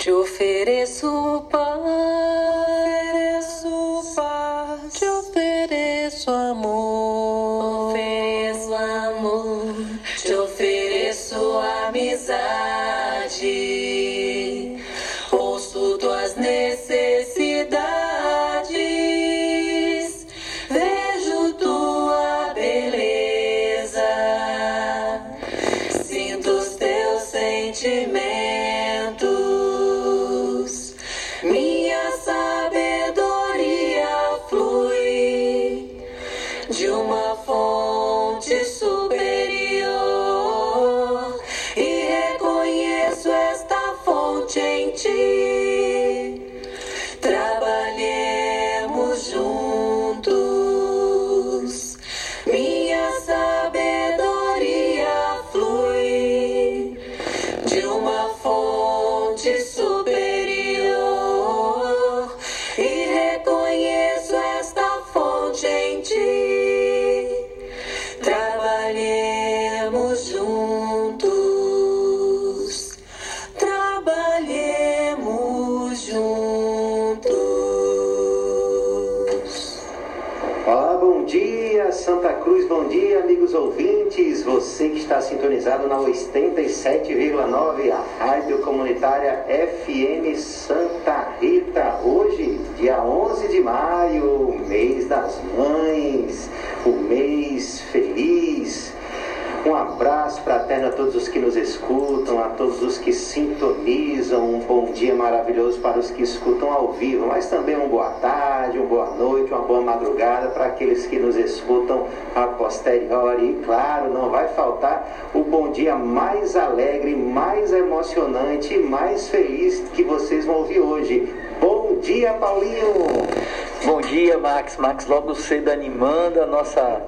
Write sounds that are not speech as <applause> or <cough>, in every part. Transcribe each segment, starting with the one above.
Te ofereço paz, ofereço paz, te ofereço amor, está sintonizado na 87,9, a Rádio Comunitária FM Santa Rita. Hoje, dia 11 de maio, mês das mães, o mês feliz. Um abraço fraterno a todos os que nos escutam, a todos os que sintonizam. Um bom dia maravilhoso para os que escutam ao vivo, mas também uma boa tarde, uma boa noite, uma boa madrugada para aqueles que nos escutam a posteriori. E claro, não vai faltar o bom dia mais alegre, mais emocionante mais feliz que vocês vão ouvir hoje. Bom dia, Paulinho! Bom dia, Max. Max logo cedo animando a nossa,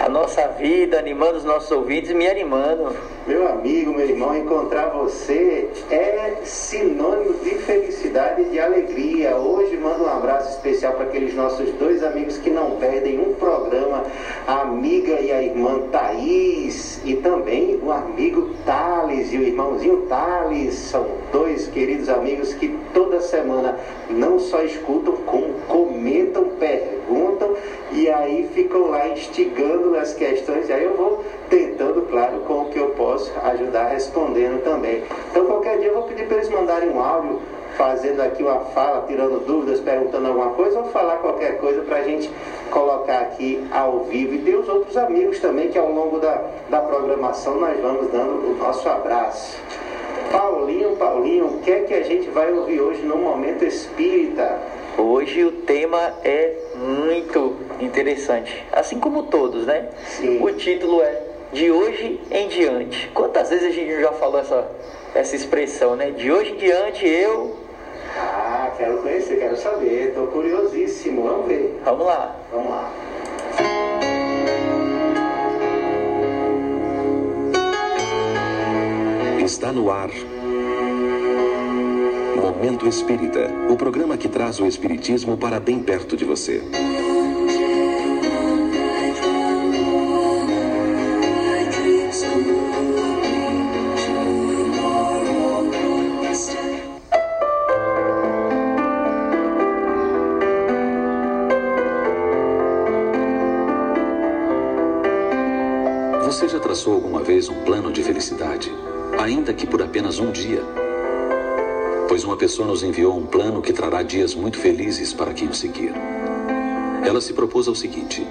a nossa vida, animando os nossos ouvintes e me animando. Meu amigo, meu irmão, encontrar você é sinônimo de felicidade e de alegria. Hoje mando um abraço especial para aqueles nossos dois amigos que não perdem um programa, a amiga e a irmã Thaís e também o amigo Thales e o irmãozinho Thales. São dois queridos amigos que toda semana não só escutam, como comentam, perguntam e aí ficam lá instigando as questões. E aí eu vou tentando, claro, com o que eu posso ajudar respondendo também. Então qualquer dia eu vou pedir para eles mandarem um áudio fazendo aqui uma fala, tirando dúvidas, perguntando alguma coisa, ou falar qualquer coisa para a gente colocar aqui ao vivo. E tem os outros amigos também que ao longo da, da programação nós vamos dando o nosso abraço. Paulinho, Paulinho, o que é que a gente vai ouvir hoje no Momento Espírita? Hoje o tema é muito interessante, assim como todos, né? Sim. O título é De hoje em diante. Quantas vezes a gente já falou essa, essa expressão, né? De hoje em diante eu. Ah, quero conhecer, quero saber, estou curiosíssimo, vamos ver. Vamos lá. Vamos lá. Está no ar. Momento Espírita o programa que traz o Espiritismo para bem perto de você. Você já traçou alguma vez um plano de felicidade, ainda que por apenas um dia? Uma pessoa nos enviou um plano que trará dias muito felizes para quem o seguir. Ela se propôs ao seguinte: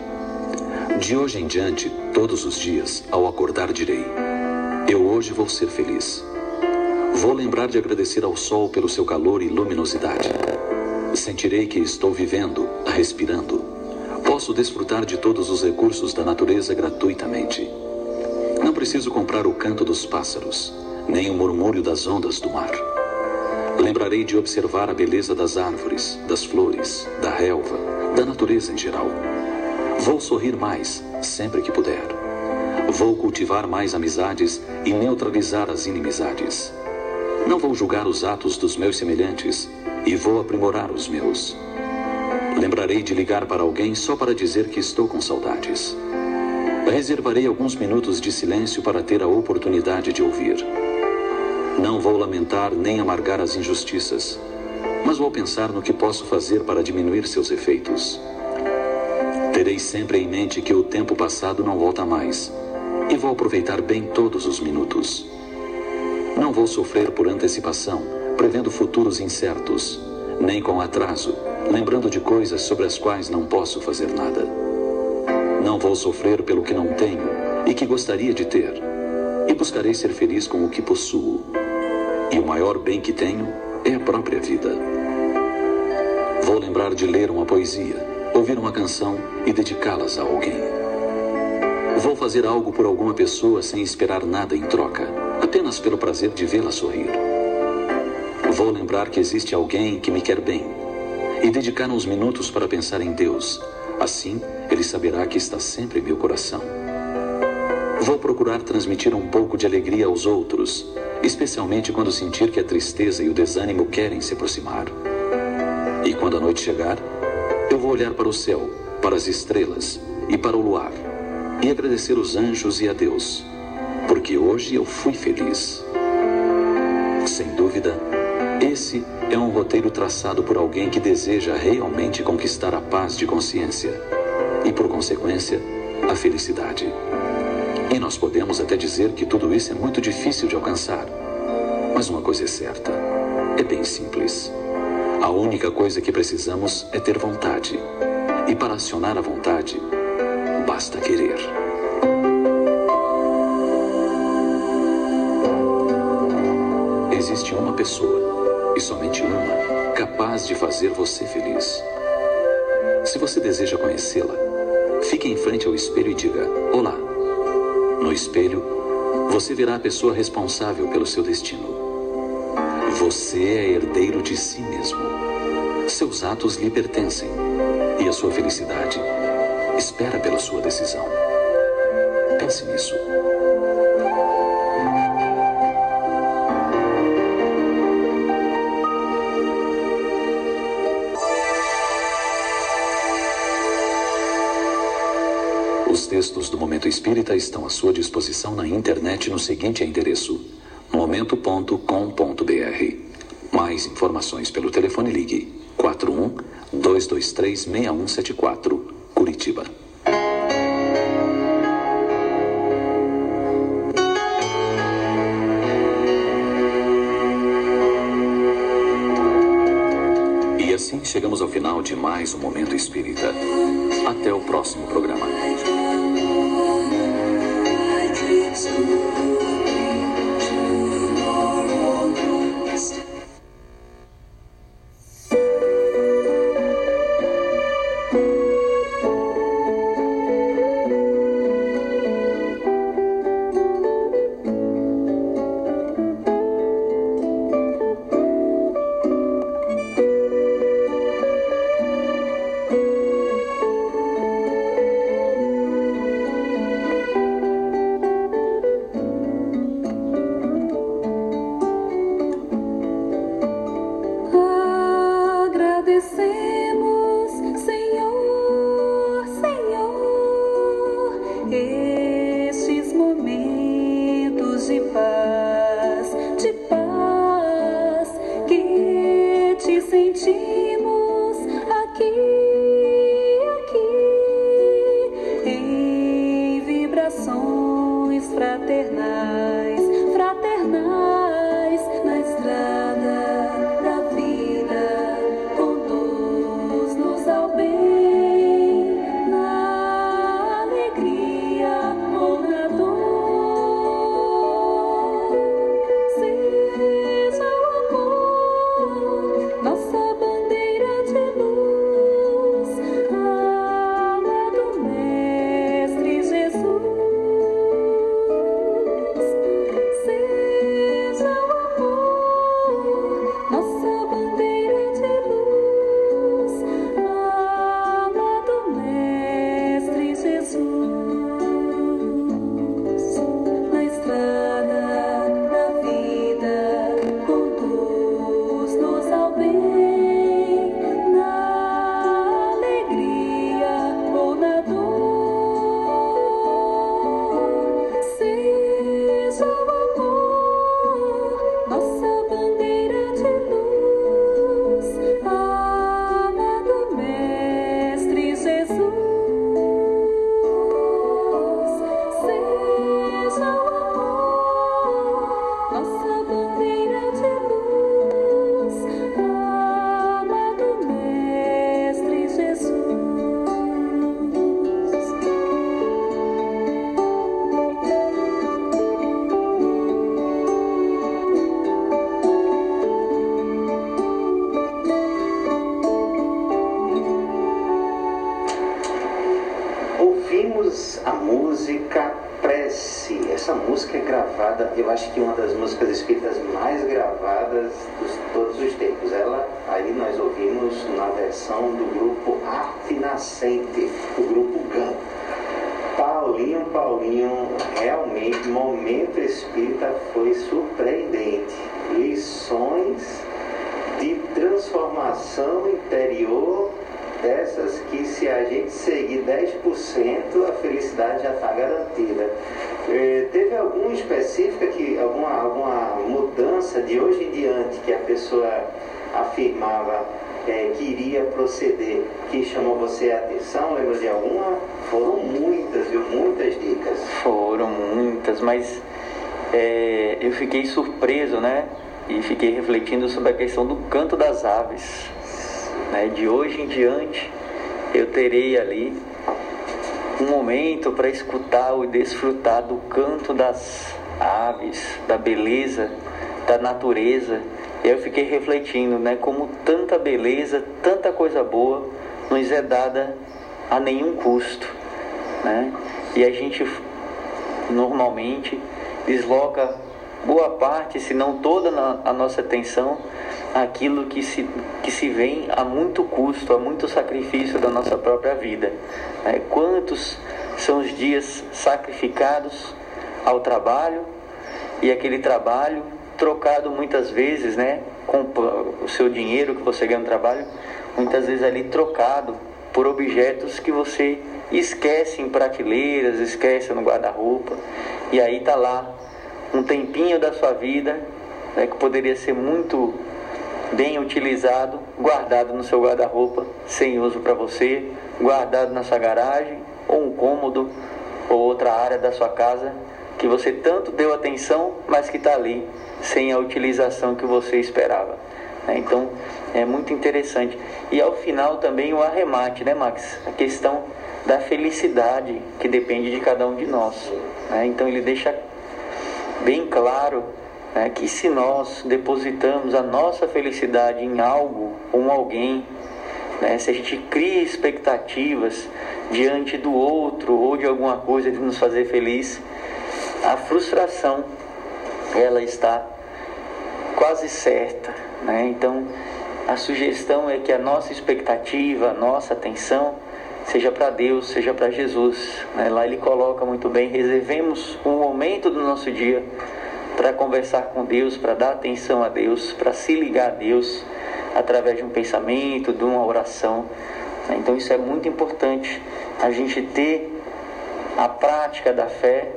De hoje em diante, todos os dias, ao acordar, direi: Eu hoje vou ser feliz. Vou lembrar de agradecer ao sol pelo seu calor e luminosidade. Sentirei que estou vivendo, respirando. Posso desfrutar de todos os recursos da natureza gratuitamente. Não preciso comprar o canto dos pássaros, nem o murmúrio das ondas do mar. Lembrarei de observar a beleza das árvores, das flores, da relva, da natureza em geral. Vou sorrir mais, sempre que puder. Vou cultivar mais amizades e neutralizar as inimizades. Não vou julgar os atos dos meus semelhantes e vou aprimorar os meus. Lembrarei de ligar para alguém só para dizer que estou com saudades. Reservarei alguns minutos de silêncio para ter a oportunidade de ouvir. Não vou lamentar nem amargar as injustiças, mas vou pensar no que posso fazer para diminuir seus efeitos. Terei sempre em mente que o tempo passado não volta mais e vou aproveitar bem todos os minutos. Não vou sofrer por antecipação, prevendo futuros incertos, nem com atraso, lembrando de coisas sobre as quais não posso fazer nada. Não vou sofrer pelo que não tenho e que gostaria de ter, e buscarei ser feliz com o que possuo. E o maior bem que tenho é a própria vida. Vou lembrar de ler uma poesia, ouvir uma canção e dedicá-las a alguém. Vou fazer algo por alguma pessoa sem esperar nada em troca, apenas pelo prazer de vê-la sorrir. Vou lembrar que existe alguém que me quer bem e dedicar uns minutos para pensar em Deus. Assim, ele saberá que está sempre em meu coração. Vou procurar transmitir um pouco de alegria aos outros, especialmente quando sentir que a tristeza e o desânimo querem se aproximar. E quando a noite chegar, eu vou olhar para o céu, para as estrelas e para o luar e agradecer os anjos e a Deus, porque hoje eu fui feliz. Sem dúvida, esse é um roteiro traçado por alguém que deseja realmente conquistar a paz de consciência e, por consequência, a felicidade. E nós podemos até dizer que tudo isso é muito difícil de alcançar. Mas uma coisa é certa: é bem simples. A única coisa que precisamos é ter vontade. E para acionar a vontade, basta querer. Existe uma pessoa, e somente uma, capaz de fazer você feliz. Se você deseja conhecê-la, fique em frente ao espelho e diga: Olá. No espelho, você verá a pessoa responsável pelo seu destino. Você é herdeiro de si mesmo. Seus atos lhe pertencem e a sua felicidade espera pela sua decisão. Pense nisso. Textos do Momento Espírita estão à sua disposição na internet no seguinte endereço: momento.com.br. Mais informações pelo telefone ligue 41 223 6174, Curitiba. E assim chegamos ao final de mais um Momento Espírita. Até o próximo programa. ouvimos a música Prece. Essa música é gravada, eu acho que uma das músicas escritas mais gravadas de todos os tempos. Ela, aí nós ouvimos na versão do grupo Arte Nascente, o grupo GAN. Paulinho, Paulinho, realmente, momento espírita foi surpreendente. Lições de transformação interior dessas que se a gente seguir 10%, a felicidade já está garantida. É, teve alguma específica, que, alguma, alguma mudança de hoje em diante que a pessoa afirmava é, que iria proceder, que chamou você a atenção? Lembra de alguma? Foram muitas, viu? Muitas dicas. Foram muitas, mas é, eu fiquei surpreso, né? E fiquei refletindo sobre a questão do canto das aves. Né? De hoje em diante, eu terei ali um momento para escutar e desfrutar do canto das aves, da beleza, da natureza. E eu fiquei refletindo, né, como tanta beleza, tanta coisa boa nos é dada a nenhum custo, né? E a gente normalmente desloca boa parte, se não toda a nossa atenção aquilo que se, que se vem a muito custo, a muito sacrifício da nossa própria vida. É, quantos são os dias sacrificados ao trabalho e aquele trabalho trocado muitas vezes, né, com o seu dinheiro que você ganha no trabalho, muitas vezes ali trocado por objetos que você esquece em prateleiras, esquece no guarda-roupa, e aí tá lá um tempinho da sua vida né, que poderia ser muito bem utilizado, guardado no seu guarda-roupa, sem uso para você, guardado na sua garagem, ou um cômodo, ou outra área da sua casa, que você tanto deu atenção, mas que está ali, sem a utilização que você esperava. Né? Então, é muito interessante. E ao final também o arremate, né, Max? A questão da felicidade, que depende de cada um de nós. Né? Então, ele deixa bem claro né, que se nós depositamos a nossa felicidade em algo ou alguém, né, se a gente cria expectativas diante do outro ou de alguma coisa de nos fazer feliz, a frustração ela está quase certa. Né? Então, a sugestão é que a nossa expectativa, a nossa atenção seja para Deus, seja para Jesus. Né? Lá ele coloca muito bem: reservemos um momento do nosso dia para conversar com Deus, para dar atenção a Deus, para se ligar a Deus através de um pensamento, de uma oração. Então isso é muito importante, a gente ter a prática da fé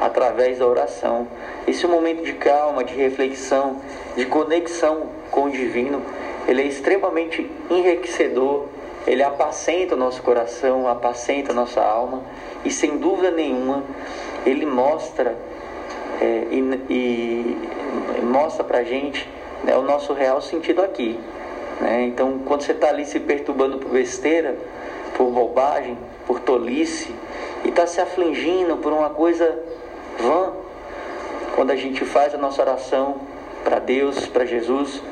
através da oração. Esse momento de calma, de reflexão, de conexão com o divino, ele é extremamente enriquecedor, ele apacenta o nosso coração, apacenta a nossa alma e sem dúvida nenhuma ele mostra é, e, e, mostra pra gente né, o nosso real sentido aqui. Né? Então, quando você está ali se perturbando por besteira, por bobagem, por tolice, e está se afligindo por uma coisa vã, quando a gente faz a nossa oração para Deus, para Jesus,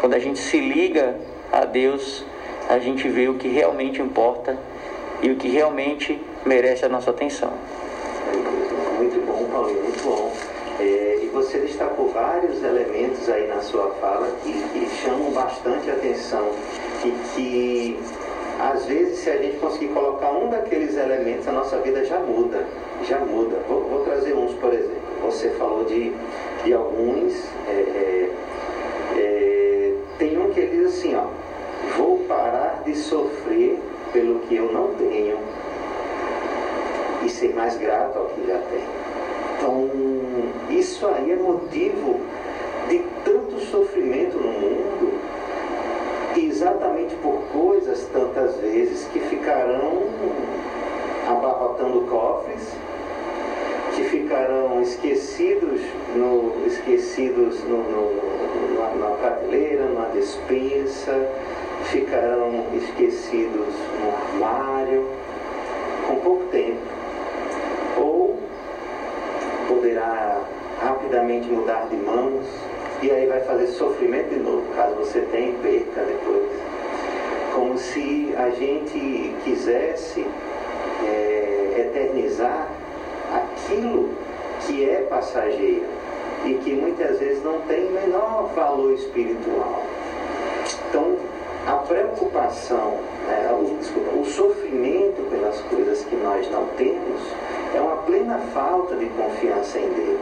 quando a gente se liga a Deus, a gente vê o que realmente importa e o que realmente merece a nossa atenção. Muito bom, Paulinho, muito bom. É, e você destacou vários elementos aí na sua fala que, que chamam bastante atenção e que às vezes se a gente conseguir colocar um daqueles elementos a nossa vida já muda, já muda. Vou, vou trazer uns, por exemplo. Você falou de, de alguns, é, é, é tem um que diz assim, ó, vou parar de sofrer pelo que eu não tenho e ser mais grato ao que já tenho. Então, isso aí é motivo de tanto sofrimento no mundo, exatamente por coisas tantas vezes que ficarão abarrotando cofres, que ficarão esquecidos no, esquecidos no, no, na, na prateleira, na despensa, ficarão esquecidos no armário, com pouco tempo poderá rapidamente mudar de mãos e aí vai fazer sofrimento de novo, caso você tenha perca depois. Como se a gente quisesse é, eternizar aquilo que é passageira e que muitas vezes não tem menor valor espiritual. Então, a preocupação, né, o, desculpa, o sofrimento pelas coisas que nós não temos é uma plena falta de confiança em Deus.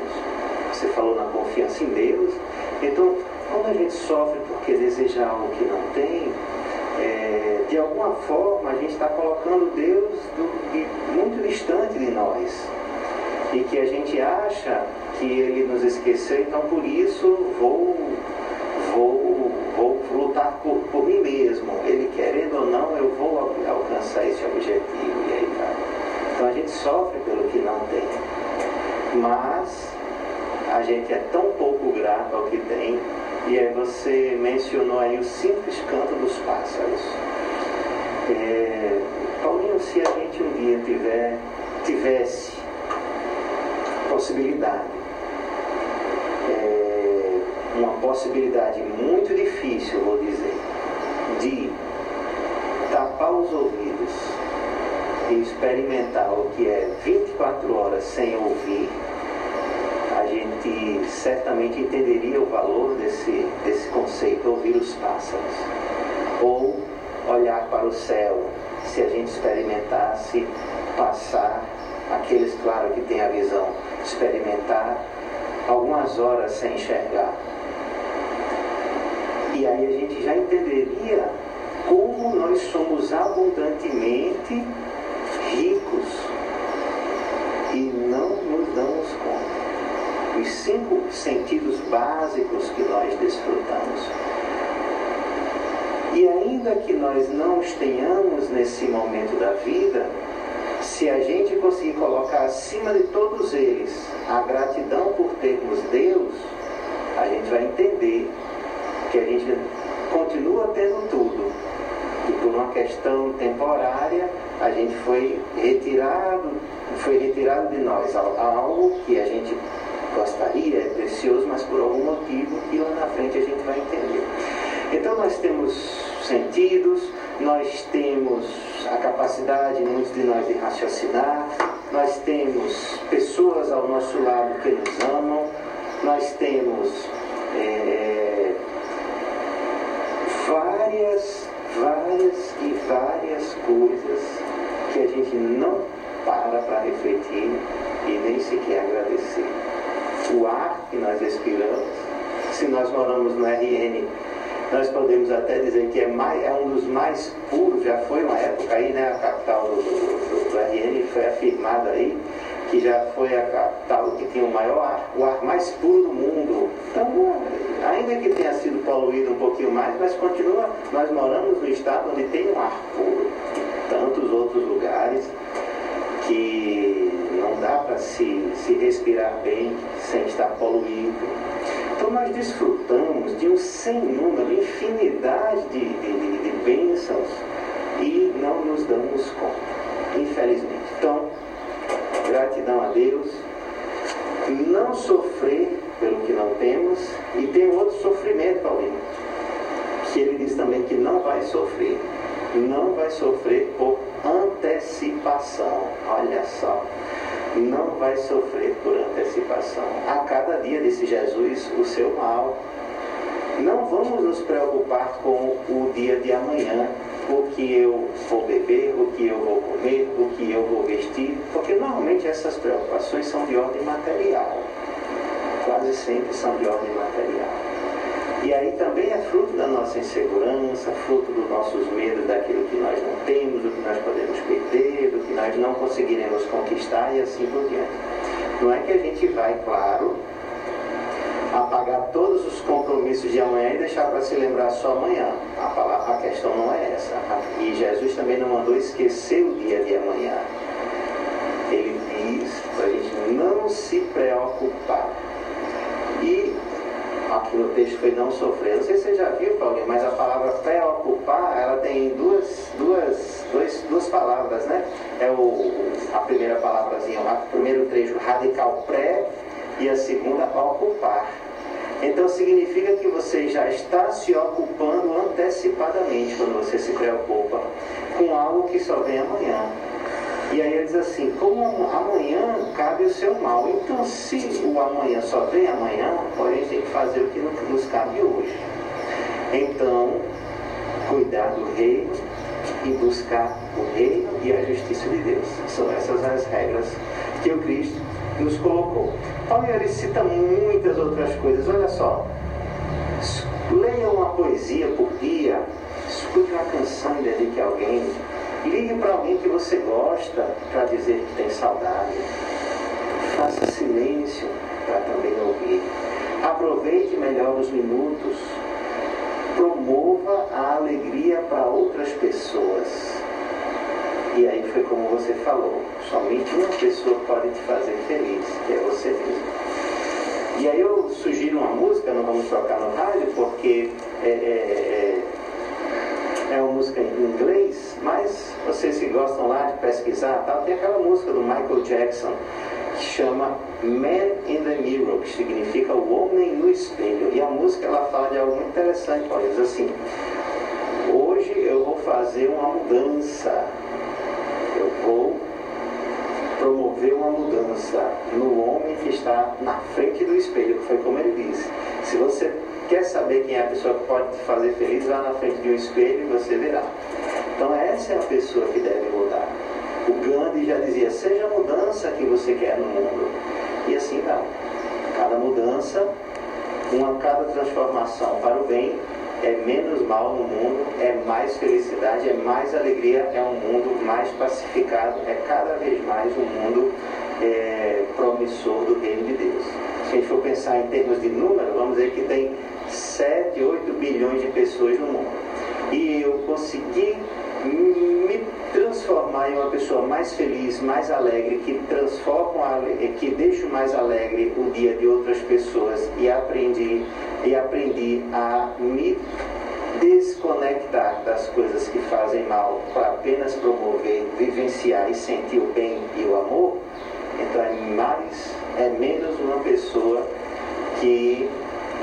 Você falou na confiança em Deus, então quando a gente sofre porque deseja algo que não tem, é, de alguma forma a gente está colocando Deus do, de, muito distante de nós e que a gente acha que Ele nos esqueceu, então por isso vou, vou, vou lutar por, por mim mesmo. Ele querendo ou não, eu vou alcançar esse objetivo e aí vai. Então a gente sofre pelo que não tem, mas a gente é tão pouco grato ao que tem e aí você mencionou aí o simples canto dos pássaros. É, Paulinho, se a gente um dia tiver, tivesse possibilidade, uma possibilidade muito difícil, vou dizer, de tapar os ouvidos e experimentar o que é 24 horas sem ouvir, a gente certamente entenderia o valor desse, desse conceito, ouvir os pássaros. Ou olhar para o céu, se a gente experimentasse passar, aqueles, claro, que têm a visão, experimentar algumas horas sem enxergar. E aí a gente já entenderia como nós somos abundantemente ricos e não nos damos conta os cinco sentidos básicos que nós desfrutamos. E ainda que nós não os tenhamos nesse momento da vida, se a gente conseguir colocar acima de todos eles a gratidão por termos Deus, a gente vai entender que a gente continua tendo tudo. E por uma questão temporária, a gente foi retirado, foi retirado de nós algo que a gente gostaria, é precioso, mas por algum motivo que lá na frente a gente vai entender. Então nós temos sentidos, nós temos a capacidade, muitos de nós, de raciocinar, nós temos pessoas ao nosso lado que nos amam, nós temos é, várias, várias e várias coisas que a gente não para para refletir e nem sequer agradecer o ar que nós respiramos. Se nós moramos no RN, nós podemos até dizer que é, mais, é um dos mais puros, já foi uma época aí, né? A capital do, do, do RN foi afirmada aí, que já foi a capital que tinha o maior ar, o ar mais puro do mundo. Então, ainda que tenha sido poluído um pouquinho mais, mas continua, nós moramos no estado onde tem um ar puro. Tantos outros lugares que não dá para se, se respirar bem sem estar poluído. Então nós desfrutamos de um sem número, infinidade de, de, de bênçãos e não nos damos conta, infelizmente. Então, gratidão a Deus, não sofrer pelo que não temos e tem outro sofrimento, Paulinho, que ele diz também que não vai sofrer, não vai sofrer por antecipação. Olha só não vai sofrer por antecipação. A cada dia, disse Jesus, o seu mal. Não vamos nos preocupar com o dia de amanhã, o que eu vou beber, o que eu vou comer, o que eu vou vestir, porque normalmente essas preocupações são de ordem material. Quase sempre são de ordem material. E aí também é fruto da nossa insegurança, fruto dos nossos medos daquilo que nós não temos, do que nós podemos perder, do que nós não conseguiremos conquistar e assim por diante. Não é que a gente vai, claro, apagar todos os compromissos de amanhã e deixar para se lembrar só amanhã. A, palavra, a questão não é essa. E Jesus também não mandou esquecer o dia de amanhã. Ele diz para a gente não se preocupar. E aqui no texto foi não sofrer. Não sei se você já viu, Paulinho, mas a palavra preocupar, ela tem duas, duas, duas, duas palavras, né? É o, a primeira palavrazinha, o primeiro trecho radical pré e a segunda ocupar. Então significa que você já está se ocupando antecipadamente quando você se preocupa com algo que só vem amanhã. E aí ele diz assim, como amanhã cabe o seu mal. Então se o amanhã só vem amanhã, gente tem que fazer o que nos cabe hoje. Então, cuidar do reino e buscar o reino e a justiça de Deus. São essas as regras que o Cristo nos colocou. Paulo ele cita muitas outras coisas. Olha só, leia uma poesia por dia, escute uma canção e dedique a alguém, ligue para alguém que você gosta para dizer que tem saudade. Faça silêncio para também ouvir. Aproveite melhor os minutos. Promova a alegria para outras pessoas. E aí foi como você falou, somente uma pessoa pode te fazer feliz, que é você mesmo. E aí eu sugiro uma música, não vamos tocar no rádio, porque é, é, é, é uma música em inglês, mas vocês que gostam lá de pesquisar, tal, tem aquela música do Michael Jackson que chama Man in the Mirror, que significa o homem no espelho. E a música ela fala de algo muito interessante, olha, diz assim, hoje eu vou fazer uma mudança eu vou promover uma mudança no homem que está na frente do espelho, que foi como ele disse. Se você quer saber quem é a pessoa que pode te fazer feliz, vá na frente de um espelho e você verá. Então essa é a pessoa que deve mudar. O Gandhi já dizia, seja a mudança que você quer no mundo. E assim não. Cada mudança, uma cada transformação para o bem é menos mal no mundo, é mais felicidade, é mais alegria, é um mundo mais pacificado, é cada vez mais um mundo é, promissor do reino de Deus. Se a gente for pensar em termos de número, vamos dizer que tem 7, 8 bilhões de pessoas no mundo. E eu consegui me transformar em uma pessoa mais feliz, mais alegre, que transforma, que deixa mais alegre o dia de outras pessoas e aprendi e aprendi a me desconectar das coisas que fazem mal para apenas promover, vivenciar e sentir o bem e o amor, então é mais, é menos uma pessoa que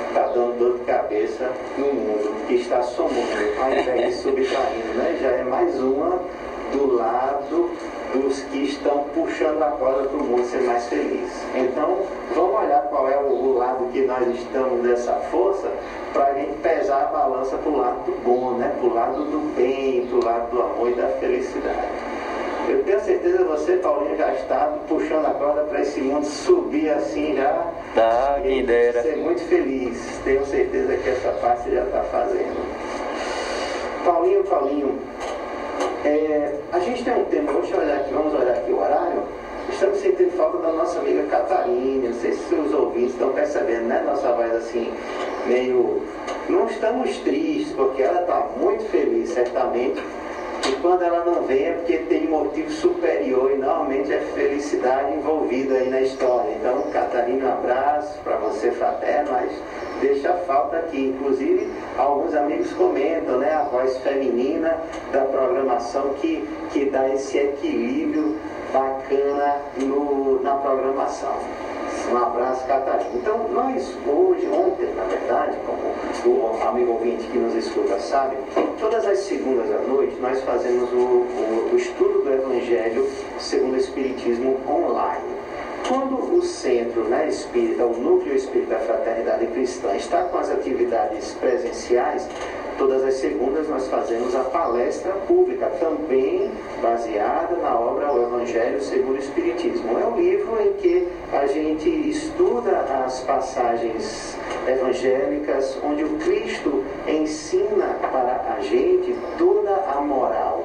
está dando dor de cabeça no mundo, que está somando ao invés de subtraindo, né? Já é mais uma do lado dos que estão puxando a corda para o mundo ser mais feliz. Então, vamos olhar qual é o, lado que nós estamos dessa força para a gente pesar a balança para o lado do bom, né? para o lado do bem, para o lado do amor e da felicidade. Eu tenho certeza que você, Paulinho, já está puxando a corda para esse mundo subir assim já. Tá, quem dera. Ser muito feliz. Tenho certeza que essa parte você já está fazendo. Paulinho, Paulinho, é, a gente tem um tema, vamos olhar aqui, vamos olhar aqui o horário. Estamos sentindo falta da nossa amiga Catarina. Não sei se os ouvintes estão percebendo, né? Nossa voz assim, meio. Não estamos tristes, porque ela está muito feliz, certamente e quando ela não vem é porque tem motivo superior e normalmente é felicidade envolvida aí na história. Então, Catarina, um abraço para você, fraterno, mas deixa falta aqui. Inclusive, alguns amigos comentam, né, a voz feminina da programação que, que dá esse equilíbrio bacana no, na programação. Um abraço, Catarina. Então, nós hoje, ontem, na verdade, como o amigo ouvinte que nos escuta sabe, todas as segundas à noite nós fazemos o, o, o estudo do Evangelho segundo o Espiritismo online. Quando o centro né, espírita, o núcleo espírita da fraternidade cristã, está com as atividades presenciais, Todas as segundas nós fazemos a palestra pública, também baseada na obra O Evangelho segundo o Espiritismo. É um livro em que a gente estuda as passagens evangélicas, onde o Cristo ensina para a gente toda a moral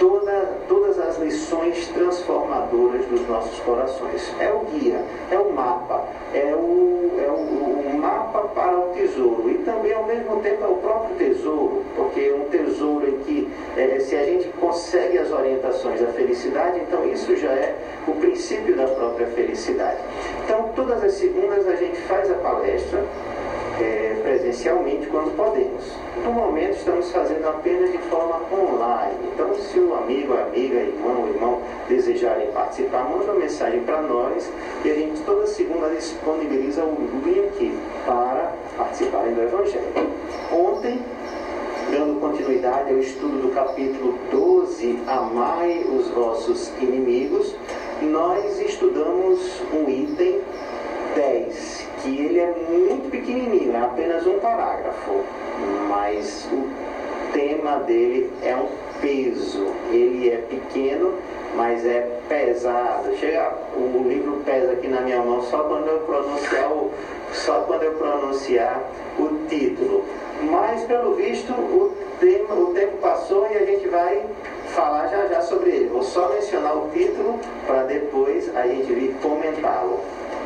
toda, todas as lições transformadoras dos nossos corações. É o guia, é o mapa, é o, é o, o mapa para o tesouro. E também, ao mesmo tempo, é o próprio tesouro, porque é um tesouro em que, é, se a gente consegue as orientações da felicidade, então isso já é o princípio da própria felicidade. Então, todas as segundas a gente faz a palestra é, presencialmente quando podemos. No momento estamos fazendo apenas de forma online. Então, se o amigo, amiga, irmão, irmão desejarem participar, manda uma mensagem para nós e a gente toda segunda disponibiliza o link para participarem do Evangelho. Ontem, dando continuidade ao estudo do capítulo 12, Amai os vossos inimigos, nós estudamos um item 10, que ele é muito pequenininho, é apenas um parágrafo, mas o tema dele é um peso. Ele é pequeno, mas é pesado. Chega, o livro pesa aqui na minha mão só quando eu pronunciar o, só quando eu pronunciar o título. Mas pelo visto o tempo, o tempo passou e a gente vai falar já já sobre ele. Vou só mencionar o título para depois a gente vir comentá-lo.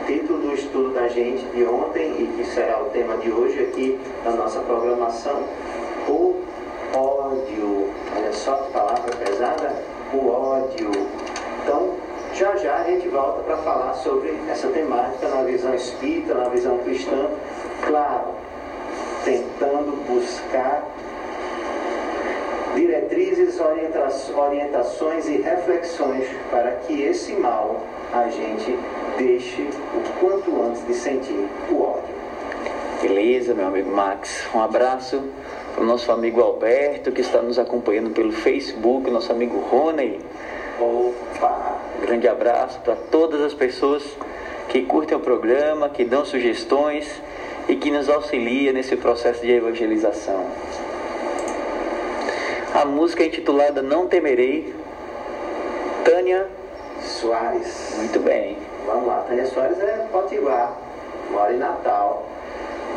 Título do estudo da gente de ontem e que será o tema de hoje aqui na nossa programação, o ódio. Olha só que palavra pesada, o ódio. Então, já já a gente volta para falar sobre essa temática na visão espírita, na visão cristã, claro, tentando buscar diretrizes, orientações e reflexões para que esse mal a gente deixe o quanto antes de sentir o ódio. Beleza, meu amigo Max. Um abraço o nosso amigo Alberto, que está nos acompanhando pelo Facebook, nosso amigo Rony. Opa! Grande abraço para todas as pessoas que curtem o programa, que dão sugestões e que nos auxilia nesse processo de evangelização. A música é intitulada Não Temerei, Tânia Soares. Muito bem. Vamos lá, Tânia Soares é Potiguar, mora em Natal,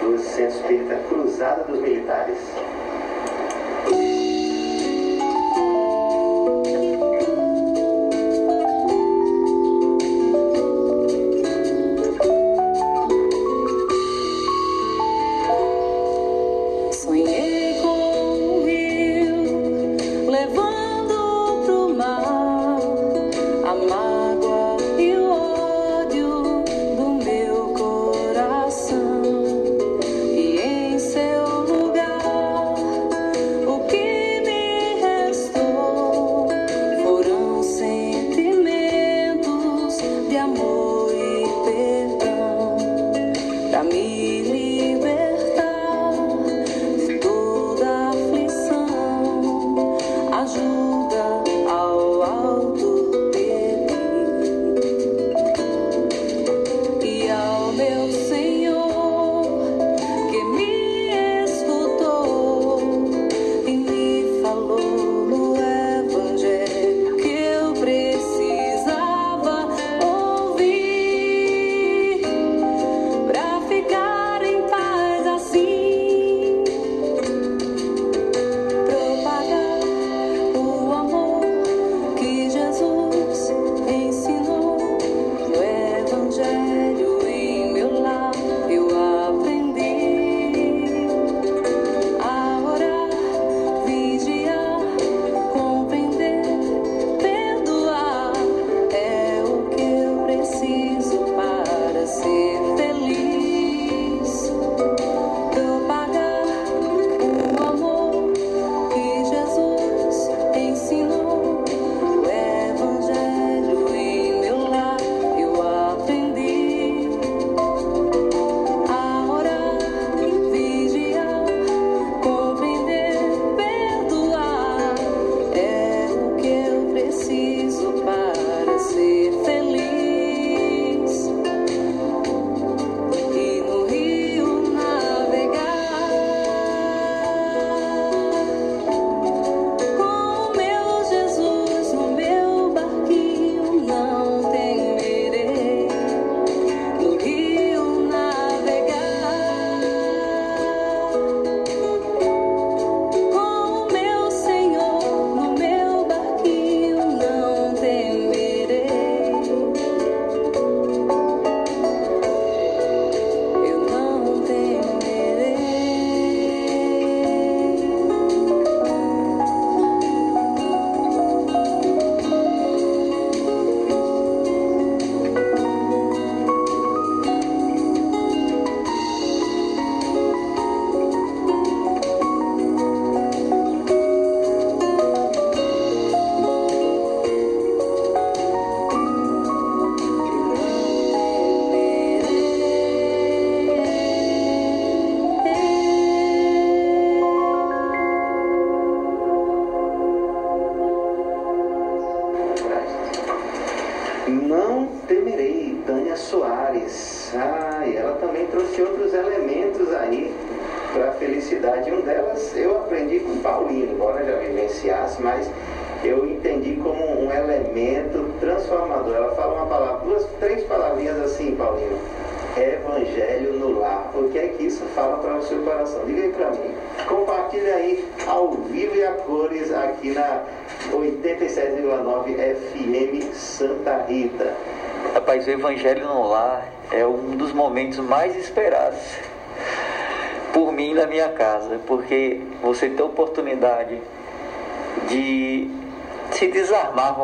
do Centro Espírita Cruzada dos Militares.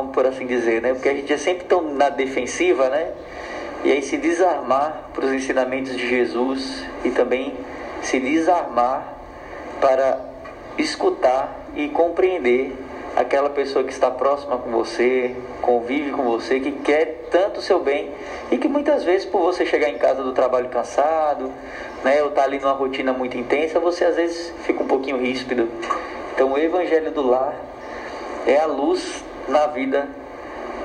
Vamos por assim dizer, né? Porque a gente é sempre tão na defensiva, né? E aí se desarmar para os ensinamentos de Jesus e também se desarmar para escutar e compreender aquela pessoa que está próxima com você, convive com você, que quer tanto o seu bem e que muitas vezes por você chegar em casa do trabalho cansado, né, ou estar tá ali numa rotina muito intensa, você às vezes fica um pouquinho ríspido. Então o evangelho do lar é a luz na vida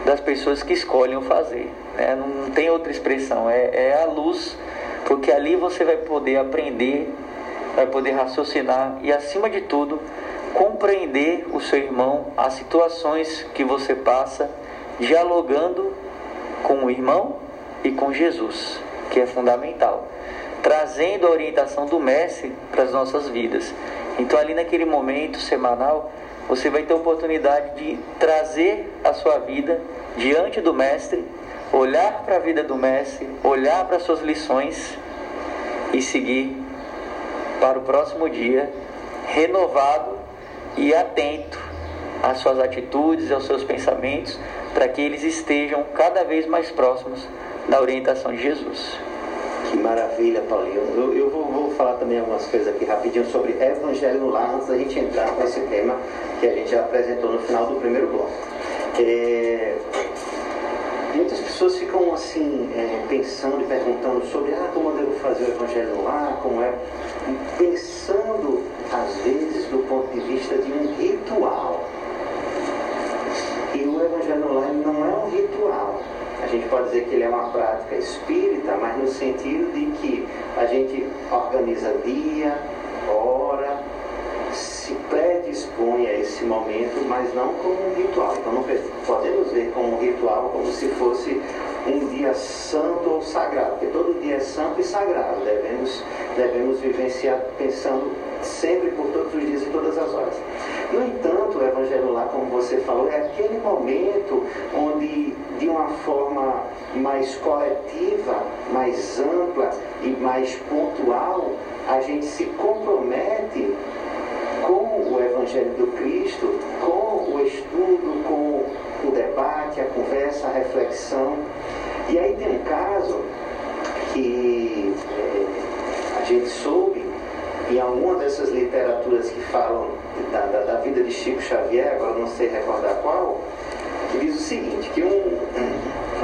das pessoas que escolhem fazer. Né? Não tem outra expressão, é, é a luz, porque ali você vai poder aprender, vai poder raciocinar e acima de tudo compreender o seu irmão, as situações que você passa, dialogando com o irmão e com Jesus, que é fundamental, trazendo a orientação do Mestre para as nossas vidas. Então, ali naquele momento semanal, você vai ter a oportunidade de trazer a sua vida diante do Mestre, olhar para a vida do Mestre, olhar para as suas lições e seguir para o próximo dia renovado e atento às suas atitudes, aos seus pensamentos, para que eles estejam cada vez mais próximos da orientação de Jesus. Que maravilha, Paulinho. Eu, eu vou, vou, falar também algumas coisas aqui rapidinho sobre Evangelho no Lar, antes da gente entrar nesse tema que a gente já apresentou no final do primeiro bloco. É, muitas pessoas ficam assim, é, pensando e perguntando sobre ah, como eu devo fazer o Evangelho no Lar, como é. Pensando, às vezes, do ponto de vista de um ritual. E o Evangelho no Lar não é um ritual a gente pode dizer que ele é uma prática espírita, mas no sentido de que a gente organiza dia, hora, se predispõe a esse momento, mas não como um ritual. Então não podemos ver como um ritual como se fosse um dia santo ou sagrado, porque todo dia é santo e sagrado. Devemos, devemos vivenciar pensando sempre por todos os dias e todas as horas. No entanto, o Evangelho lá, como você falou, é aquele momento onde, de uma forma mais coletiva, mais ampla e mais pontual, a gente se compromete com o Evangelho do Cristo, com o estudo, com o debate, a conversa, a reflexão. E aí tem um caso que é, a gente soube em alguma dessas literaturas que falam da, da, da, vida de Chico Xavier, agora não sei recordar qual, que diz o seguinte, que um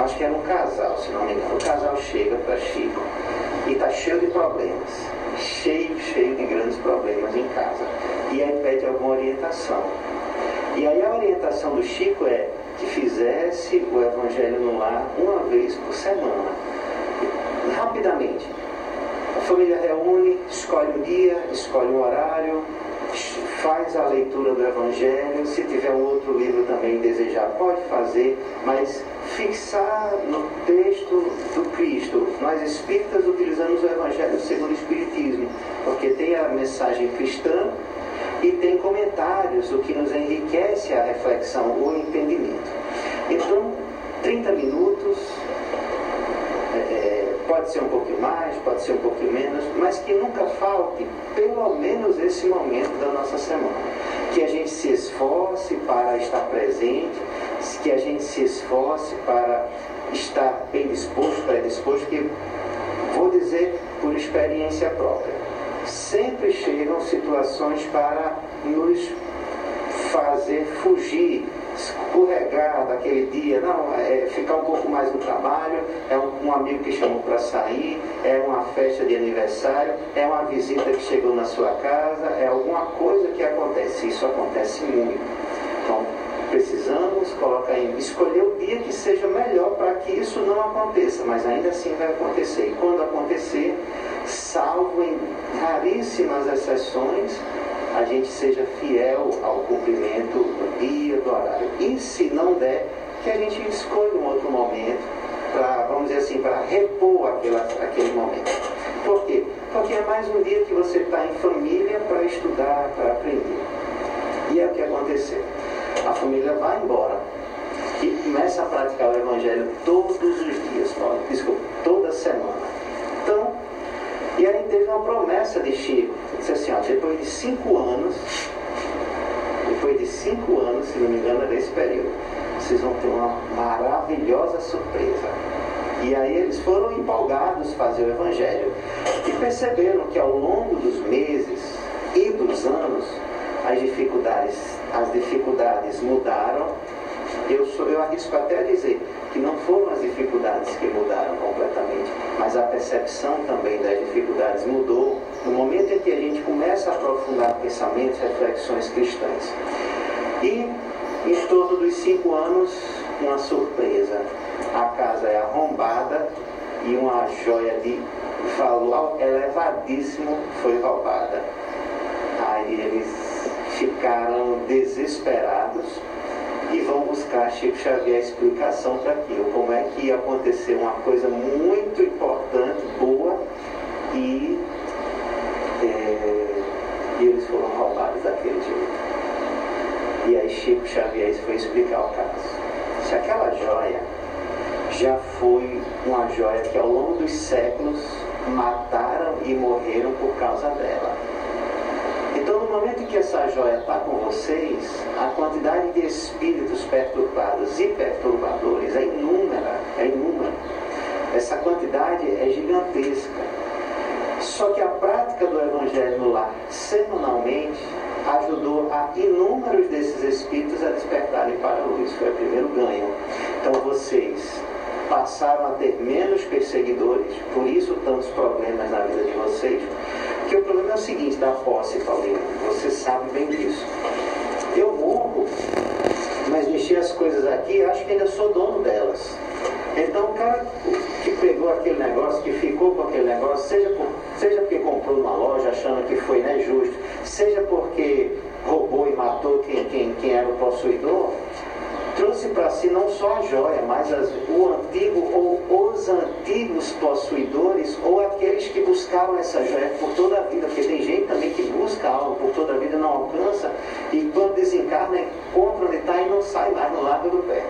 acho que era um casal, se não me engano, o casal chega para Chico e está cheio de problemas, cheio, cheio de grandes problemas em casa. E aí pede alguma orientação. E aí a orientação do Chico é que fizesse o Evangelho no lar uma vez por semana. Rapidamente família reúne, escolhe um dia, escolhe um horário, faz a leitura do Evangelho. Se tiver um outro livro também desejar, pode fazer, mas fixar no texto do Cristo. Nós espíritas utilizamos o Evangelho segundo o Espiritismo, porque tem a mensagem cristã tem comentários, o que nos enriquece a reflexão, o entendimento. Então, 30 minutos. É, é pode ser um pouquinho mais, pode ser um pouquinho menos, mas que nunca falte pelo menos esse momento da nossa semana. Que a gente se esforce para estar presente, que a gente se esforce para estar bem disposto, predisposto, que vou dizer por experiência própria. Sempre chegam situações para nos fazer fugir escorregar daquele dia, não, é ficar um pouco mais no trabalho, é um, um amigo que chamou para sair, é uma festa de aniversário, é uma visita que chegou na sua casa, é alguma coisa que acontece. Isso acontece muito. Então, precisamos colocar em, escolher o dia que seja melhor para que isso não aconteça, mas ainda assim vai acontecer. E quando acontecer, salvo em raríssimas exceções, a gente seja fiel ao cumprimento do dia, do horário. E se não der, que a gente escolha um outro momento para, vamos dizer assim, para repor aquela, aquele momento. Por quê? Porque é mais um dia que você está em família para estudar, para aprender. E é o que aconteceu. A família vai embora e começa a praticar o Evangelho todos os dias, Paulo. Desculpa, toda semana. Então, e aí teve uma promessa de Chico. Disse assim, ó, depois de cinco anos, depois de cinco anos, se não me engano, era esse período, vocês vão ter uma maravilhosa surpresa. E aí eles foram empolgados fazer o Evangelho e perceberam que ao longo dos meses e dos anos as dificuldades, as dificuldades mudaram. Eu, sou, eu arrisco até dizer que não foram as dificuldades que mudaram completamente, mas a percepção também das dificuldades mudou no momento em que a gente começa a aprofundar pensamentos, reflexões cristãs. E em torno dos cinco anos, uma surpresa. A casa é arrombada e uma joia de valor elevadíssimo foi roubada. Aí eles ficaram desesperados e vão buscar Chico Xavier a explicação para aquilo, como é que ia acontecer uma coisa muito importante, boa, e, é, e eles foram roubados daquele jeito. E aí Chico Xavier foi explicar o caso. Se aquela joia já foi uma joia que ao longo dos séculos mataram e morreram por causa dela. Então, no momento em que essa joia está com vocês, a quantidade de espíritos perturbados e perturbadores é inúmera, é inúmera. Essa quantidade é gigantesca. Só que a prática do Evangelho no lar, semanalmente, ajudou a inúmeros desses espíritos a despertarem para a luz. Foi o primeiro ganho. Então vocês passaram a ter menos perseguidores, por isso tantos problemas na vida de vocês. Porque o problema é o seguinte da posse, Paulinho, você sabe bem disso. Eu morro, mas mexi as coisas aqui, acho que ainda sou dono delas. Então o cara que pegou aquele negócio, que ficou com aquele negócio, seja, por, seja porque comprou numa loja achando que foi né, justo, seja porque roubou e matou quem, quem, quem era o possuidor, trouxe para si não só a joia, mas as, o antigo ou os antigos possuidores ou aqueles que buscaram essa joia por toda a vida, porque tem gente também que busca algo por toda a vida não alcança e quando desencarna encontra onde está e não sai mais no lado do pé.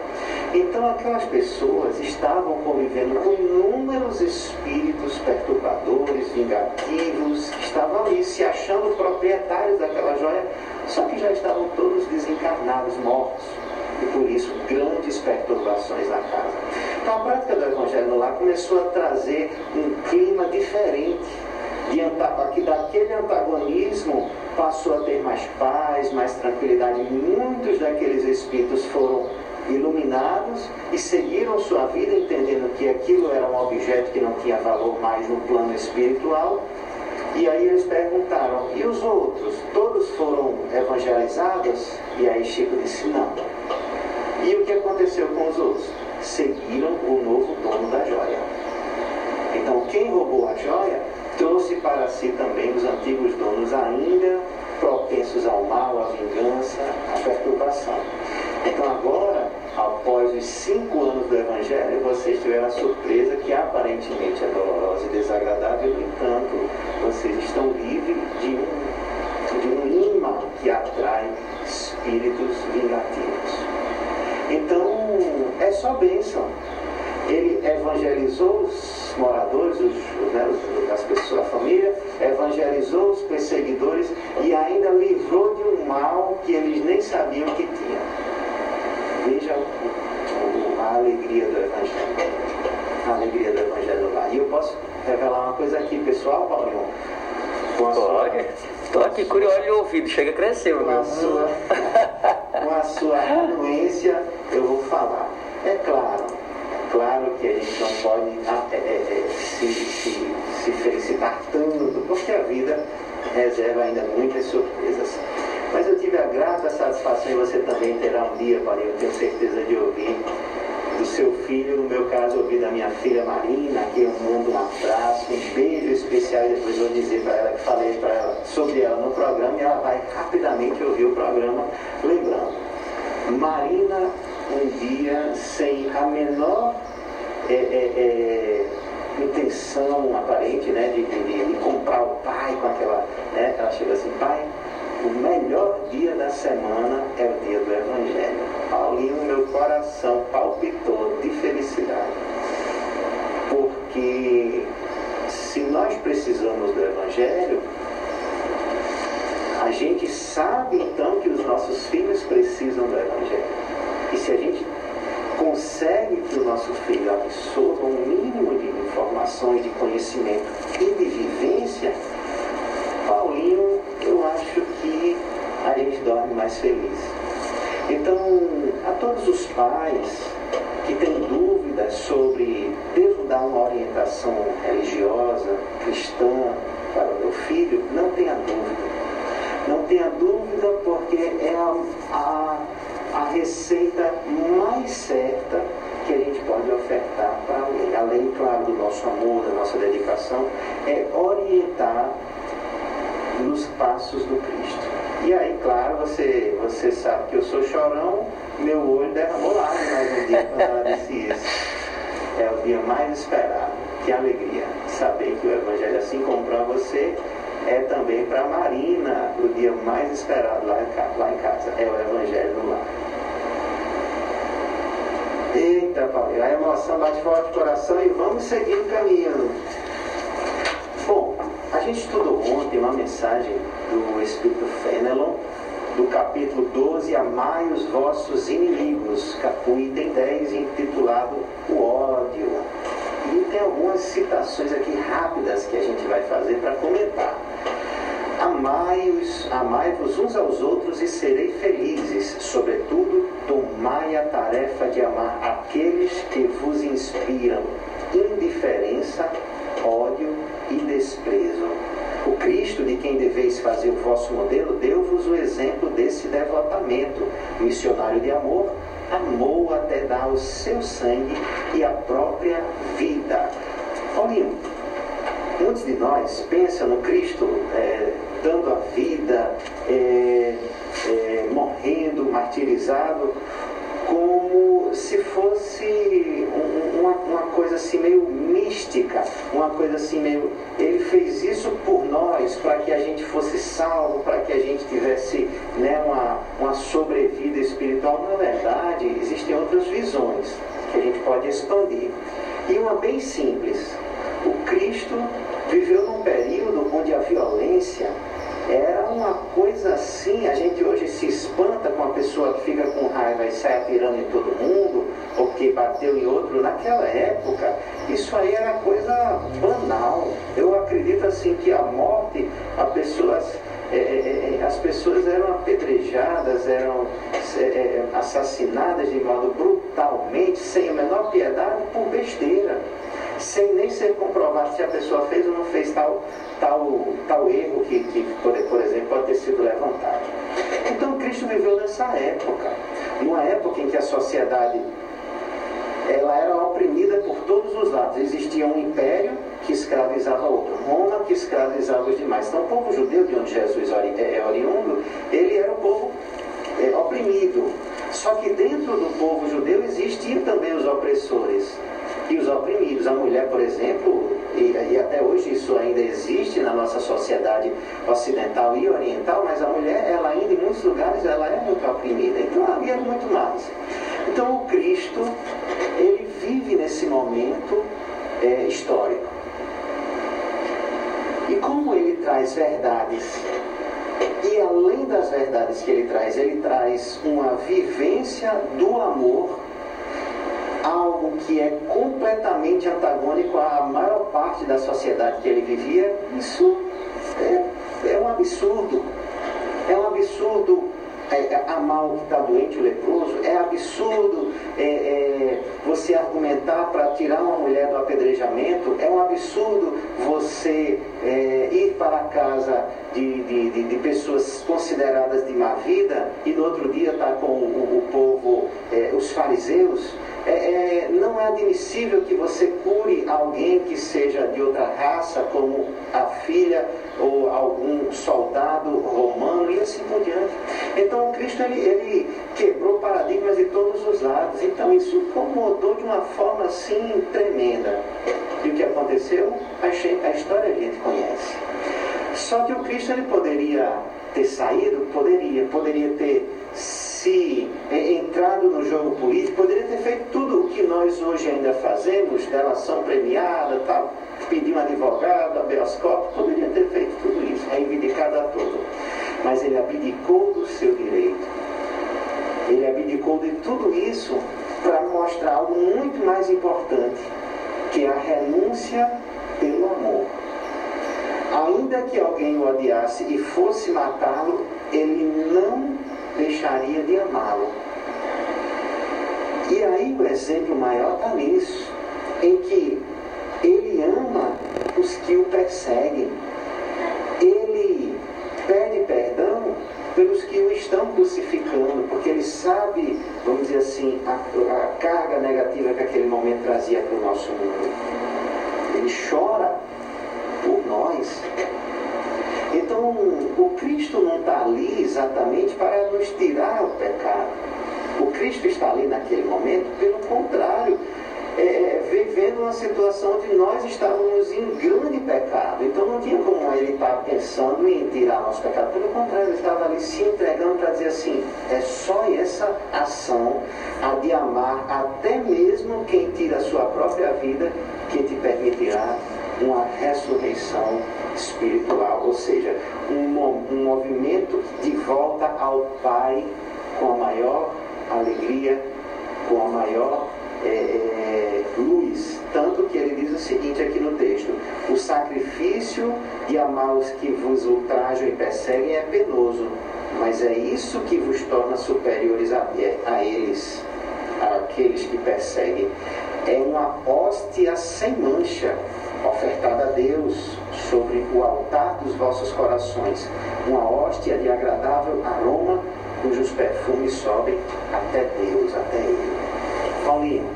Então aquelas pessoas estavam convivendo com inúmeros espíritos perturbadores, vingativos, que estavam ali se achando proprietários daquela joia, só que já estavam todos desencarnados, mortos e por isso grandes perturbações na casa. Então a prática do Evangelho no lar começou a trazer um clima diferente. De, daquele antagonismo passou a ter mais paz, mais tranquilidade. Muitos daqueles espíritos foram iluminados e seguiram sua vida entendendo que aquilo era um objeto que não tinha valor mais no plano espiritual. E aí eles perguntaram, e os outros? Todos foram evangelizados? E aí Chico disse, não. E o que aconteceu com os outros? Seguiram o novo dono da joia. Então, quem roubou a joia trouxe para si também os antigos donos, ainda propensos ao mal, à vingança, à perturbação. Então, agora, após os cinco anos do Evangelho, vocês tiveram a surpresa que aparentemente é dolorosa e desagradável, no entanto, vocês estão livres de um, de um imã que atrai espíritos vingativos. Então, é só bênção. Ele evangelizou os moradores, os, né, as pessoas, a família, evangelizou os perseguidores e ainda livrou de um mal que eles nem sabiam que tinha. Veja a alegria do Evangelho. A alegria do Evangelho lá. E eu posso revelar uma coisa aqui, pessoal, Paulinho? Com a Pode. Estou aqui com o olho e ouvido, chega a crescer, sua, com <laughs> sua anuência, eu vou falar. É claro, claro que a gente não pode é, é, se, se, se felicitar tanto, porque a vida reserva ainda muitas surpresas. Mas eu tive a grata satisfação e você também terá um dia, Paulinho, eu tenho certeza de ouvir, do seu filho, no meu caso, ouvi da minha filha Marina, que eu mando um abraço, um beijo especial, e depois vou dizer para ela que falei para ela sobre ela no programa, e ela vai rapidamente ouvir o programa, lembrando. Marina, um dia, sem a menor é, é, é, intenção aparente né, de, de, de, comprar o pai com aquela. Né, ela chega assim, pai, o melhor dia da semana é o dia do Evangelho. Paulinho, meu coração palpitou de felicidade. Porque se nós precisamos do Evangelho, a gente sabe então que os nossos filhos precisam do Evangelho. E se a gente consegue que o nosso filho absorva um mínimo de informações, de conhecimento e de vivência, Paulinho, eu acho que a gente dorme mais feliz. Então, a todos os pais que têm dúvidas sobre devo dar uma orientação religiosa, cristã para o meu filho, não tenha dúvida. Não tenha dúvida porque é a, a, a receita mais certa que a gente pode ofertar para alguém. Além, claro, do nosso amor, da nossa dedicação, é orientar nos passos do Cristo. E aí, claro, você, você sabe que eu sou chorão, meu olho derramou lágrimas um dia quando ela disse isso. É o dia mais esperado. Que alegria saber que o Evangelho, assim como para você, é também para Marina o dia mais esperado lá, lá em casa. É o Evangelho no lar. Eita, Paulo, a emoção bate forte no coração e vamos seguir caminhando. Bom, a gente estudou ontem uma mensagem do Espírito Fenelon, do capítulo 12, Amai os vossos inimigos, o item 10, intitulado O ódio. E tem algumas citações aqui rápidas que a gente vai fazer para comentar. Amai-vos amai uns aos outros e serei felizes. Sobretudo, tomai a tarefa de amar aqueles que vos inspiram indiferença, ódio e desprezo. O Cristo, de quem deveis fazer o vosso modelo, deu-vos o exemplo desse devotamento. Missionário de amor, amou até dar o seu sangue e a própria vida. Paulinho, muitos de nós pensam no Cristo é, dando a vida, é, é, morrendo, martirizado, como se fosse uma, uma, coisa assim meio mística, uma coisa assim meio. Ele fez isso por nós, para que a gente fosse salvo, para que a gente tivesse né, uma, uma sobrevida espiritual. Na verdade, existem outras visões que a gente pode expandir. E uma bem simples. O Cristo viveu num período onde a violência era uma coisa assim, a gente hoje se espanta com uma pessoa que fica com raiva e sai atirando em todo mundo, ou que bateu em outro. Naquela época, isso aí era coisa banal. Eu acredito assim que a morte, a pessoas, é, é, é as pessoas eram apedrejadas, eram é, é, assassinadas de modo brutalmente, sem a menor piedade, por besteira sem nem ser comprovado se a pessoa fez ou não fez tal, tal, tal erro que, que por, por exemplo, pode ter sido levantado. Então Cristo viveu nessa época, numa época em que a sociedade ela era oprimida por todos os lados. Existia um império que escravizava outro, Roma que escravizava os demais. Então o povo judeu, de onde Jesus é, é oriundo, ele era um povo é, oprimido. Só que dentro do povo judeu existiam também os opressores e os oprimidos. A mulher, por exemplo, e, e, até hoje isso ainda existe na nossa sociedade ocidental e oriental, mas a mulher, ela ainda em muitos lugares, ela é muito oprimida. Então havia muito mais. Então o Cristo, ele vive nesse momento é, histórico. Como ele traz verdades, e além das verdades que ele traz, ele traz uma vivência do amor algo que é completamente antagônico à maior parte da sociedade que ele vivia, isso é, é um absurdo. É um absurdo é, é amar o que está doente, o leproso, é absurdo é, é, você argumentar para tirar uma mulher do apedrejamento, é um absurdo você é, ir para a casa de, de, de, de, pessoas consideradas de má vida e no outro dia estar tá com o, o povo, é, os fariseus. É, é admissível que você cure alguém que seja de outra raça, como a filha ou algum soldado romano e assim por diante. Então, o Cristo ele, ele quebrou paradigmas de todos os lados. Então, isso incomodou de uma forma assim tremenda. E o que aconteceu? A, a história a gente conhece. Só que o Cristo ele poderia ter saído? Poderia. Poderia ter se entrado no jogo político, poderia ter feito tudo o que nós hoje ainda fazemos, delação premiada, tal, pedir um advogado, habeas poderia ter feito tudo isso, reivindicado a todo. Mas ele abdicou do seu direito. Ele abdicou de tudo isso para mostrar algo muito mais importante, que é a renúncia pelo amor. Ainda que alguém o odiasse e fosse matá-lo, ele não deixaria de amá-lo. E aí o exemplo maior está nisso, em que ele ama os que o perseguem. Ele pede perdão pelos que o estão crucificando, porque ele sabe, vamos dizer assim, a, a carga negativa que aquele momento trazia para o nosso mundo. Ele chora por nós. Então, o Cristo não está ali exatamente para nos tirar o pecado. O Cristo está ali naquele momento, pelo contrário, é, é, vivendo uma situação onde nós estávamos em grande pecado. Então não tinha como ele estar pensando em tirar nosso pecado. Pelo contrário, ele estava ali se entregando para dizer assim: é só essa ação, a de amar até mesmo quem tira a sua própria vida, que te permitirá uma ressurreição espiritual, ou seja, um, um movimento de volta ao Pai com a maior alegria, com a maior é, é, luz. Tanto que ele diz o seguinte aqui no texto: o sacrifício de amar os que vos ultrajam e perseguem é penoso, mas é isso que vos torna superiores a, a eles, aqueles que perseguem. É uma hóstia sem mancha ofertada a Deus sobre o altar dos vossos corações, uma hóstia de agradável aroma, cujos perfumes sobem até Deus, até Ele. Paulinho,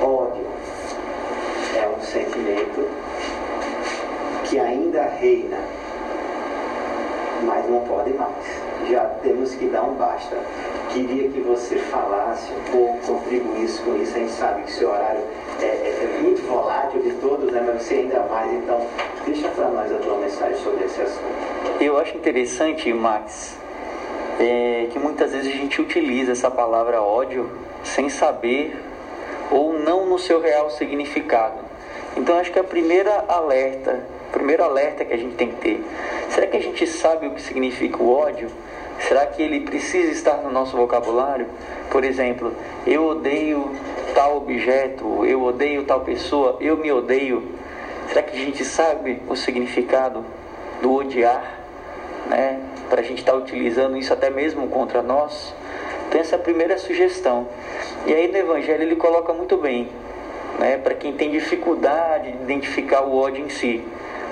ódio é um sentimento que ainda reina, mas não pode mais. Já temos que dar um basta. Queria que você falasse um pouco, contribuísse com isso. A gente sabe que o seu horário é, é, é muito volátil de todos, né? mas você ainda mais. Então, deixa para nós a tua mensagem sobre esse assunto. Eu acho interessante, Max, é, que muitas vezes a gente utiliza essa palavra ódio sem saber ou não no seu real significado. Então acho que a primeira alerta, primeiro alerta que a gente tem que ter, será que a gente sabe o que significa o ódio? Será que ele precisa estar no nosso vocabulário? Por exemplo, eu odeio tal objeto, eu odeio tal pessoa, eu me odeio. Será que a gente sabe o significado do odiar? Né? Para a gente estar tá utilizando isso até mesmo contra nós? Então essa é a primeira sugestão. E aí no Evangelho ele coloca muito bem, né, para quem tem dificuldade de identificar o ódio em si.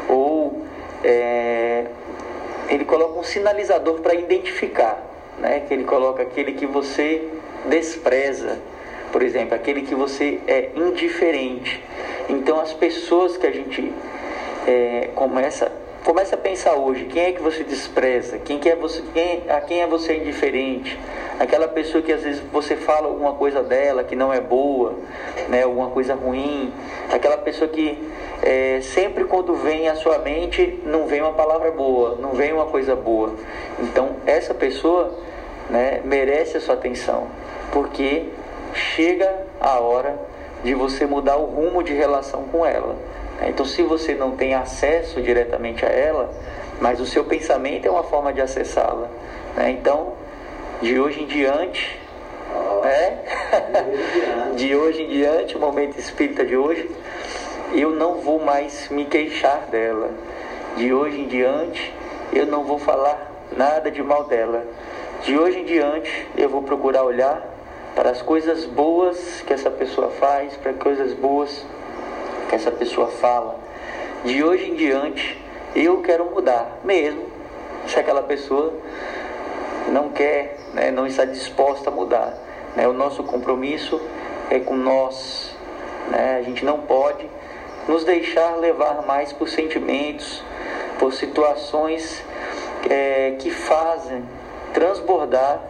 Ou é, ele coloca um sinalizador para identificar, né, que ele coloca aquele que você despreza, por exemplo, aquele que você é indiferente. Então as pessoas que a gente é, começa Comece a pensar hoje, quem é que você despreza? Quem, que é você, quem, a quem é você indiferente? Aquela pessoa que às vezes você fala alguma coisa dela que não é boa, né, alguma coisa ruim. Aquela pessoa que é, sempre quando vem à sua mente não vem uma palavra boa, não vem uma coisa boa. Então essa pessoa né, merece a sua atenção, porque chega a hora de você mudar o rumo de relação com ela. Então, se você não tem acesso diretamente a ela, mas o seu pensamento é uma forma de acessá-la. Né? Então, de hoje em diante, né? <laughs> de hoje em diante, o momento espírita de hoje, eu não vou mais me queixar dela. De hoje em diante, eu não vou falar nada de mal dela. De hoje em diante, eu vou procurar olhar para as coisas boas que essa pessoa faz, para coisas boas que essa pessoa fala. De hoje em diante, eu quero mudar, mesmo se aquela pessoa não quer, né, não está disposta a mudar. Né? O nosso compromisso é com nós. Né? A gente não pode nos deixar levar mais por sentimentos, por situações é, que fazem transbordar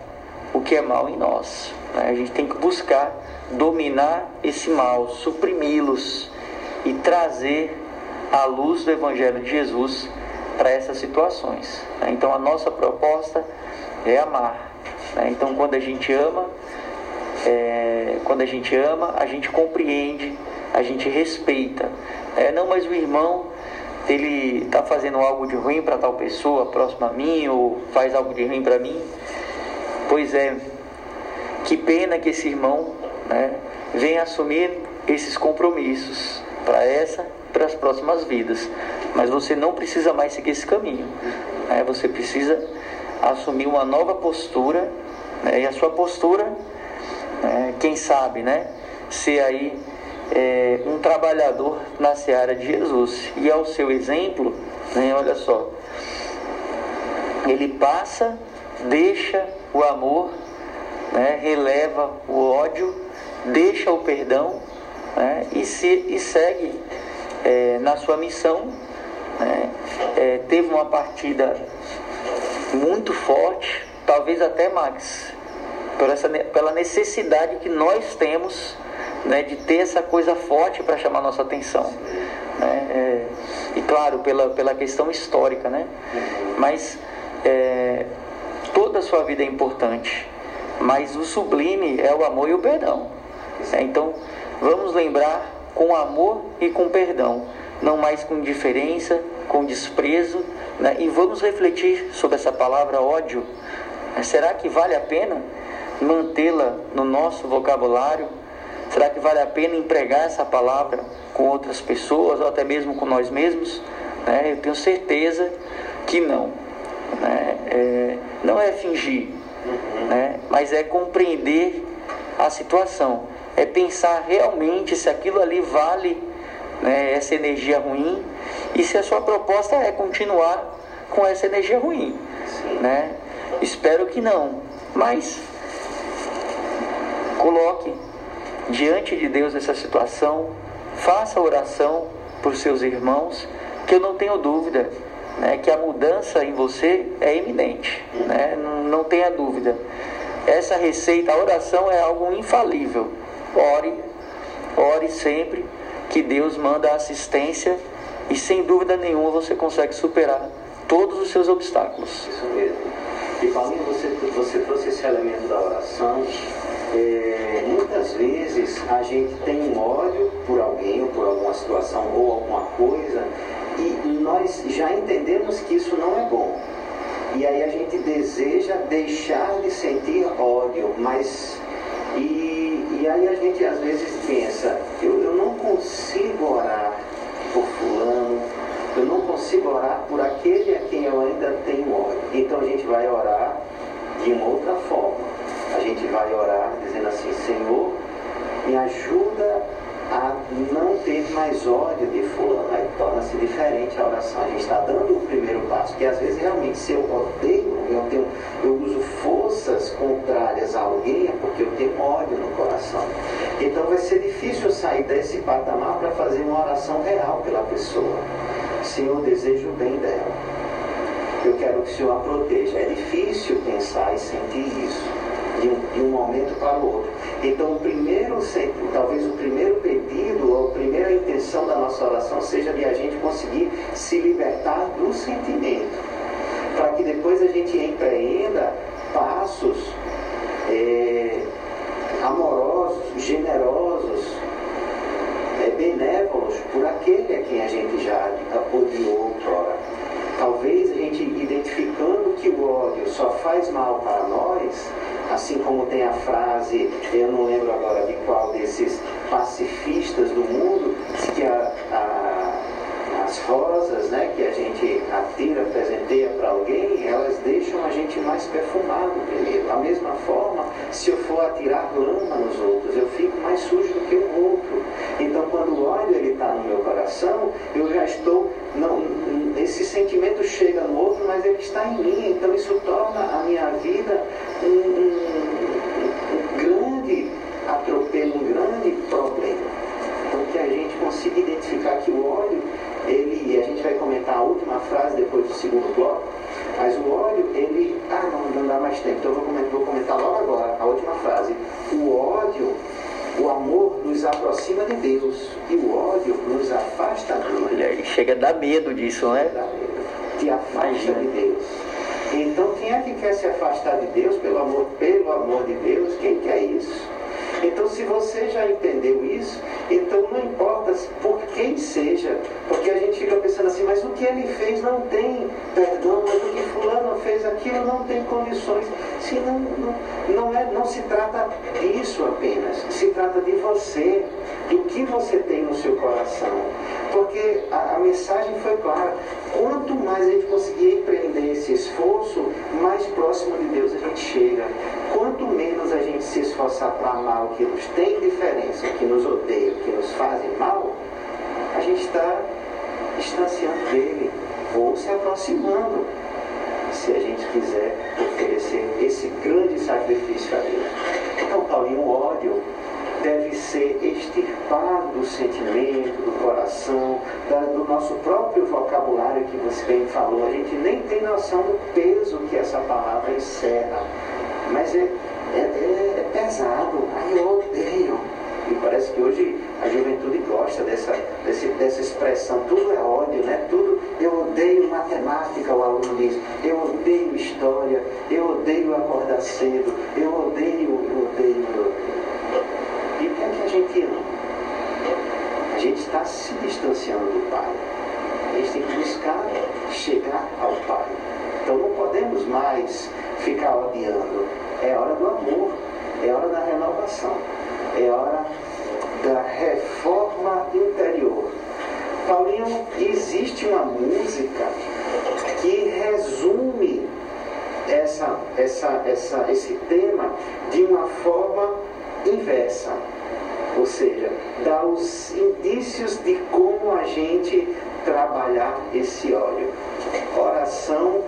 o que é mal em nós. Né? A gente tem que buscar dominar esse mal, suprimi-los e trazer a luz do Evangelho de Jesus para essas situações. Né? Então a nossa proposta é amar. Né? Então quando a gente ama, é, quando a gente ama, a gente compreende, a gente respeita. É, não, mas o irmão ele está fazendo algo de ruim para tal pessoa próxima a mim ou faz algo de ruim para mim. Pois é, que pena que esse irmão né, venha assumir esses compromissos para essa para as próximas vidas. Mas você não precisa mais seguir esse caminho. Né? Você precisa assumir uma nova postura né? e a sua postura, né? quem sabe, né? Ser aí é, um trabalhador na seara de Jesus. E ao seu exemplo, né? olha só, ele passa, deixa o amor, né? releva o ódio, deixa o perdão né? e, se, e segue é, na sua missão. Né? É, teve uma partida muito forte, talvez até Max, por essa, pela necessidade que nós temos né, de ter essa coisa forte para chamar nossa atenção. Né? É, e claro, pela, pela questão histórica, né? mas é, toda a sua vida é importante, mas o sublime é o amor e o perdão. É, então, vamos lembrar com amor e com perdão, não mais com indiferença, com desprezo, né? e vamos refletir sobre essa palavra ódio. Será que vale a pena mantê-la no nosso vocabulário? Será que vale a pena empregar essa palavra com outras pessoas ou até mesmo com nós mesmos? Né? Eu tenho certeza que não. Né? É, não é fingir, né? mas é compreender a situação. É pensar realmente se aquilo ali vale né, essa energia ruim e se a sua proposta é continuar com essa energia ruim. Né? Espero que não, mas coloque diante de Deus essa situação, faça oração por seus irmãos, que eu não tenho dúvida né, que a mudança em você é iminente, né, não tenha dúvida. Essa receita, a oração é algo infalível. Ore, ore sempre que Deus manda assistência e sem dúvida nenhuma você consegue superar todos os seus obstáculos. Isso mesmo. E Paulinho, você, você trouxe esse elemento da oração. É, muitas vezes a gente tem um ódio por alguém ou por alguma situação ou alguma coisa e nós já entendemos que isso não é bom. E aí a gente deseja deixar de sentir ódio, mas. E, e aí a gente às vezes pensa, eu, eu não consigo orar por fulano, eu não consigo orar por aquele a quem eu ainda tenho ódio. Então a gente vai orar de uma outra forma. A gente vai orar dizendo assim, Senhor, me ajuda a não ter mais ódio de fulano. Aí torna-se diferente a oração. A gente está dando o primeiro passo. Porque às vezes realmente se eu odeio, eu, tenho, eu uso forças contrárias a alguém, é porque eu tenho ódio no coração. Então vai ser difícil sair desse patamar para fazer uma oração real pela pessoa. Senhor, desejo o bem dela. Eu quero que o Senhor a proteja. É difícil pensar e sentir isso de um, de um momento para o outro. Então, o primeiro, talvez o primeiro pedido ou a primeira intenção da nossa oração seja de a gente conseguir se libertar do sentimento, para que depois a gente empreenda passos é, amorosos, generosos, é, benévolos por aquele a quem a gente já odiou outrora. Talvez a gente identificando que o ódio só faz mal para nós, assim como tem a frase, eu não lembro agora de qual desses pacifistas do mundo, que a, a, as rosas né, que a gente atira, presenteia para alguém, elas deixam a gente mais perfumado primeiro. Da mesma forma, se eu for atirar lama nos outros, eu fico mais sujo do que o outro. Então, quando o ódio está no meu coração, eu já estou. Não, esse sentimento chega no outro, mas ele está em mim. Então, isso torna a minha vida um, um, dar medo disso, né? Dá medo. Te afasta de Deus. Então quem é que quer se afastar de Deus pelo amor, pelo amor de Deus? Quem quer isso? Então, se você já entendeu isso, então não importa por quem seja, porque a gente fica pensando assim, mas o que ele fez não tem perdão, mas o que fulano fez aquilo não tem condições. Se não, não, não, é, não se trata disso apenas, se trata de você, do que você tem no seu coração. Porque a, a mensagem foi clara. Quanto mais a gente conseguir empreender esse esforço, mais próximo de Deus a gente chega. Quanto menos a gente se esforçar para amar o que nos tem diferença, o que nos odeia, o que nos fazem mal, a gente está distanciando dele ou se aproximando, se a gente quiser oferecer esse grande sacrifício a Deus. Então, Paulinho, o ódio deve ser extirpado do sentimento, do coração, da, do nosso próprio vocabulário que você bem falou. A gente nem tem noção do peso que essa palavra encerra. Mas é, é, é, é pesado. Ai, eu odeio. E parece que hoje a juventude gosta dessa, desse, dessa expressão. Tudo é ódio, né? Tudo. Eu odeio matemática, o aluno diz. Eu odeio história. Eu odeio acordar cedo. Eu odeio, eu odeio, eu odeio. É que a gente ama? A gente está se distanciando do Pai. A gente tem que buscar chegar ao Pai. Então não podemos mais ficar odiando. É hora do amor, é hora da renovação, é hora da reforma interior. Paulinho, existe uma música que resume essa, essa, essa, esse tema de uma forma inversa. Ou seja, dá os indícios de como a gente trabalhar esse óleo. Oração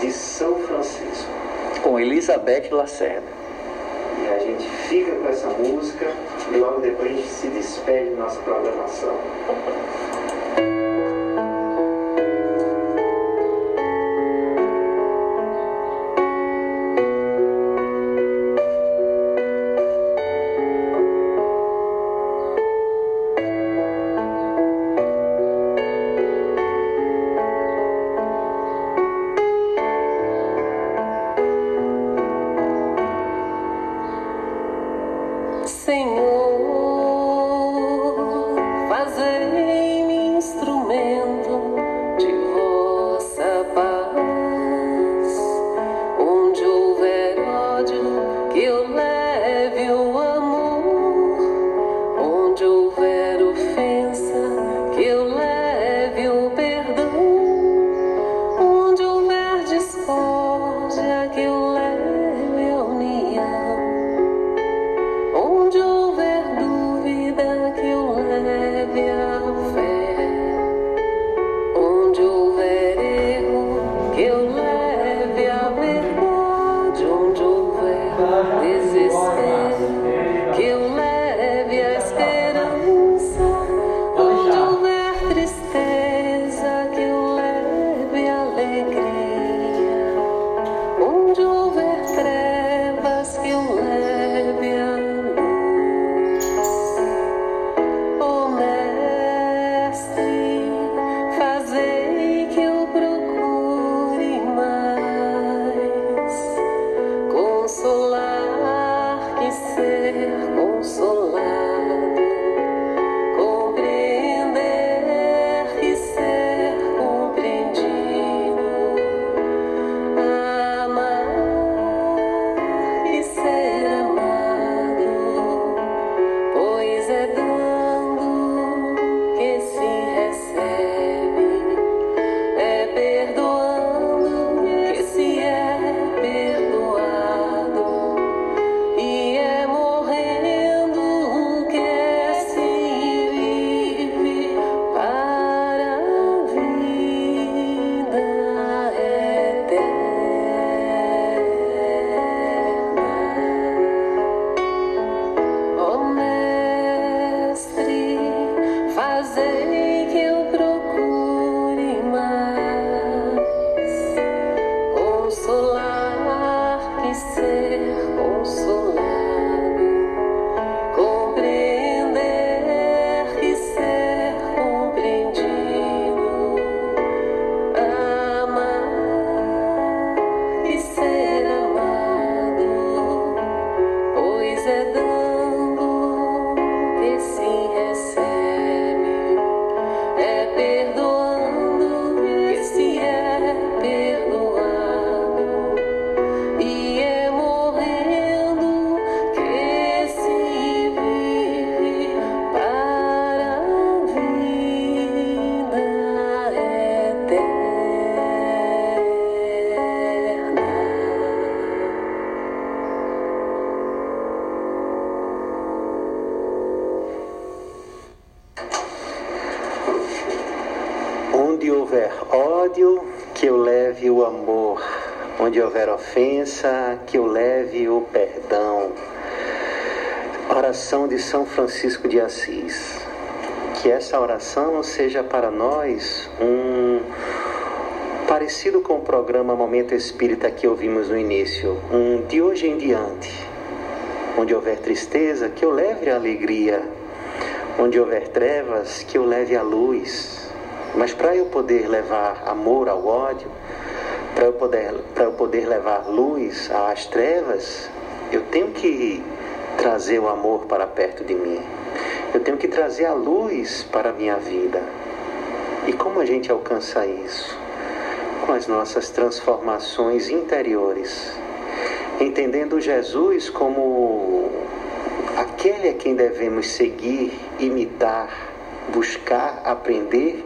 de São Francisco. Com Elizabeth Lacerda. E a gente fica com essa música e logo depois a gente se despede da nossa programação. Onde houver ofensa, que eu leve o perdão. Oração de São Francisco de Assis. Que essa oração seja para nós um parecido com o programa Momento Espírita que ouvimos no início, um de hoje em diante. Onde houver tristeza, que eu leve a alegria. Onde houver trevas, que eu leve a luz. Mas para eu poder levar amor ao ódio, para eu poder para eu poder levar luz às trevas, eu tenho que trazer o amor para perto de mim. Eu tenho que trazer a luz para a minha vida. E como a gente alcança isso? Com as nossas transformações interiores. Entendendo Jesus como aquele a quem devemos seguir, imitar, buscar, aprender,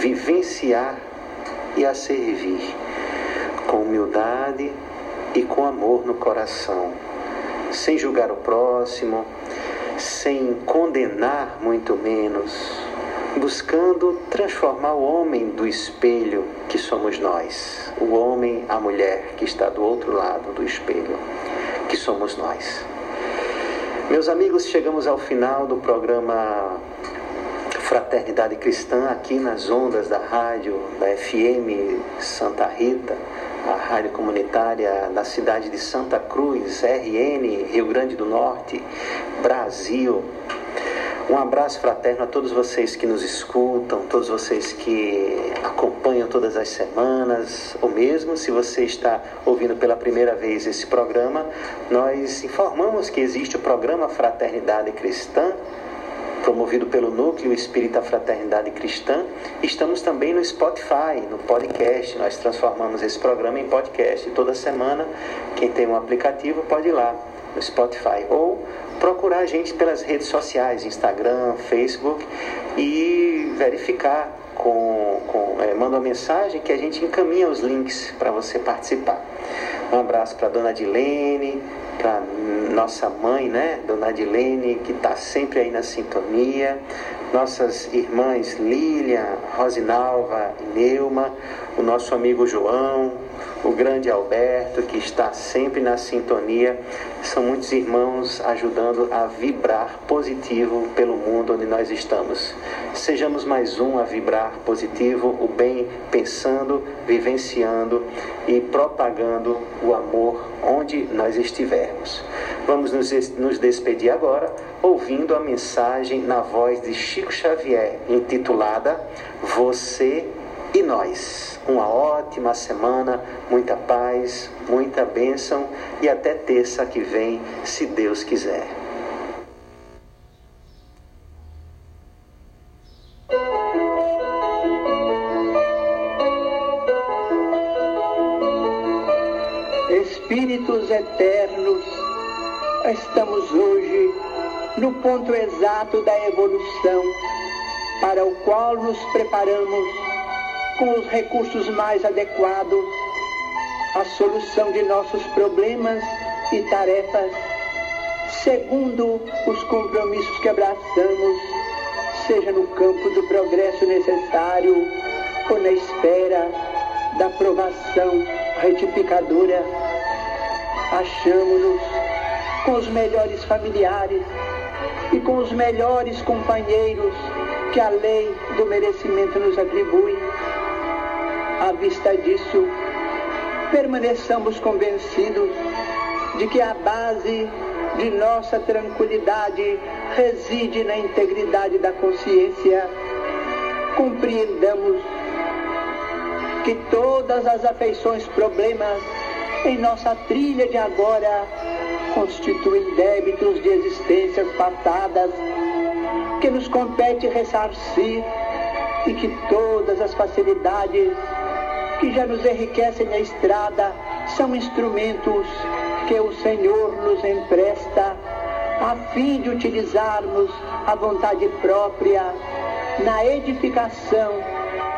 vivenciar e a servir com humildade e com amor no coração, sem julgar o próximo, sem condenar muito menos, buscando transformar o homem do espelho que somos nós, o homem, a mulher que está do outro lado do espelho, que somos nós. Meus amigos, chegamos ao final do programa Fraternidade Cristã aqui nas ondas da rádio da FM Santa Rita a rádio comunitária da cidade de Santa Cruz, RN, Rio Grande do Norte, Brasil. Um abraço fraterno a todos vocês que nos escutam, todos vocês que acompanham todas as semanas, ou mesmo se você está ouvindo pela primeira vez esse programa, nós informamos que existe o programa Fraternidade Cristã promovido pelo Núcleo Espírita Fraternidade Cristã. Estamos também no Spotify, no podcast. Nós transformamos esse programa em podcast. Toda semana, quem tem um aplicativo pode ir lá no Spotify ou procurar a gente pelas redes sociais, Instagram, Facebook e verificar com, com é, manda uma mensagem que a gente encaminha os links para você participar. Um abraço para dona Dilene, para nossa mãe, né, Dona Adilene, que está sempre aí na sintonia, nossas irmãs Lília, Rosinalva e Neuma, o nosso amigo João, o grande Alberto, que está sempre na sintonia. São muitos irmãos ajudando a vibrar positivo pelo mundo onde nós estamos. Sejamos mais um a vibrar positivo, o bem pensando, vivenciando e propagando o amor onde nós estivermos. Vamos nos despedir agora ouvindo a mensagem na voz de Chico Xavier, intitulada Você e Nós. Uma ótima semana, muita paz, muita bênção e até terça que vem, se Deus quiser. Espíritos eternos, estamos hoje no ponto exato da evolução para o qual nos preparamos com os recursos mais adequados à solução de nossos problemas e tarefas, segundo os compromissos que abraçamos, seja no campo do progresso necessário ou na espera da aprovação retificadora. Achamos-nos com os melhores familiares e com os melhores companheiros que a lei do merecimento nos atribui à vista disso, permaneçamos convencidos de que a base de nossa tranquilidade reside na integridade da consciência, compreendamos que todas as afeições, problemas em nossa trilha de agora constituem débitos de existências passadas que nos compete ressarcir e que todas as facilidades que já nos enriquecem a estrada são instrumentos que o Senhor nos empresta a fim de utilizarmos a vontade própria na edificação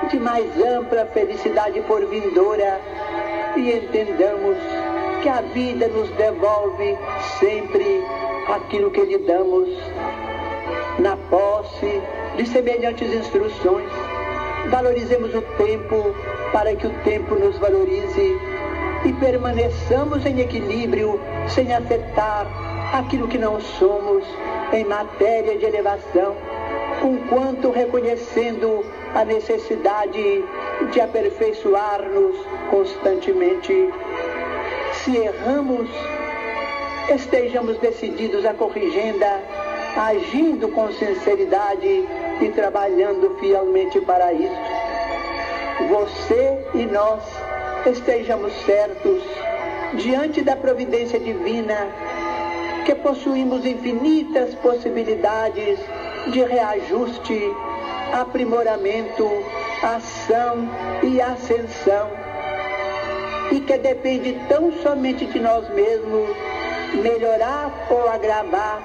de mais ampla felicidade por vindoura e entendamos que a vida nos devolve sempre aquilo que lhe damos na posse de semelhantes instruções. Valorizemos o tempo para que o tempo nos valorize e permaneçamos em equilíbrio sem afetar aquilo que não somos em matéria de elevação, enquanto reconhecendo a necessidade de aperfeiçoar-nos constantemente. Se erramos, estejamos decididos a corrigenda, agindo com sinceridade e trabalhando fielmente para isso. Você e nós estejamos certos, diante da providência divina, que possuímos infinitas possibilidades de reajuste, aprimoramento, ação e ascensão, e que depende tão somente de nós mesmos melhorar ou agravar,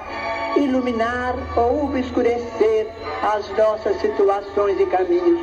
iluminar ou obscurecer as nossas situações e caminhos.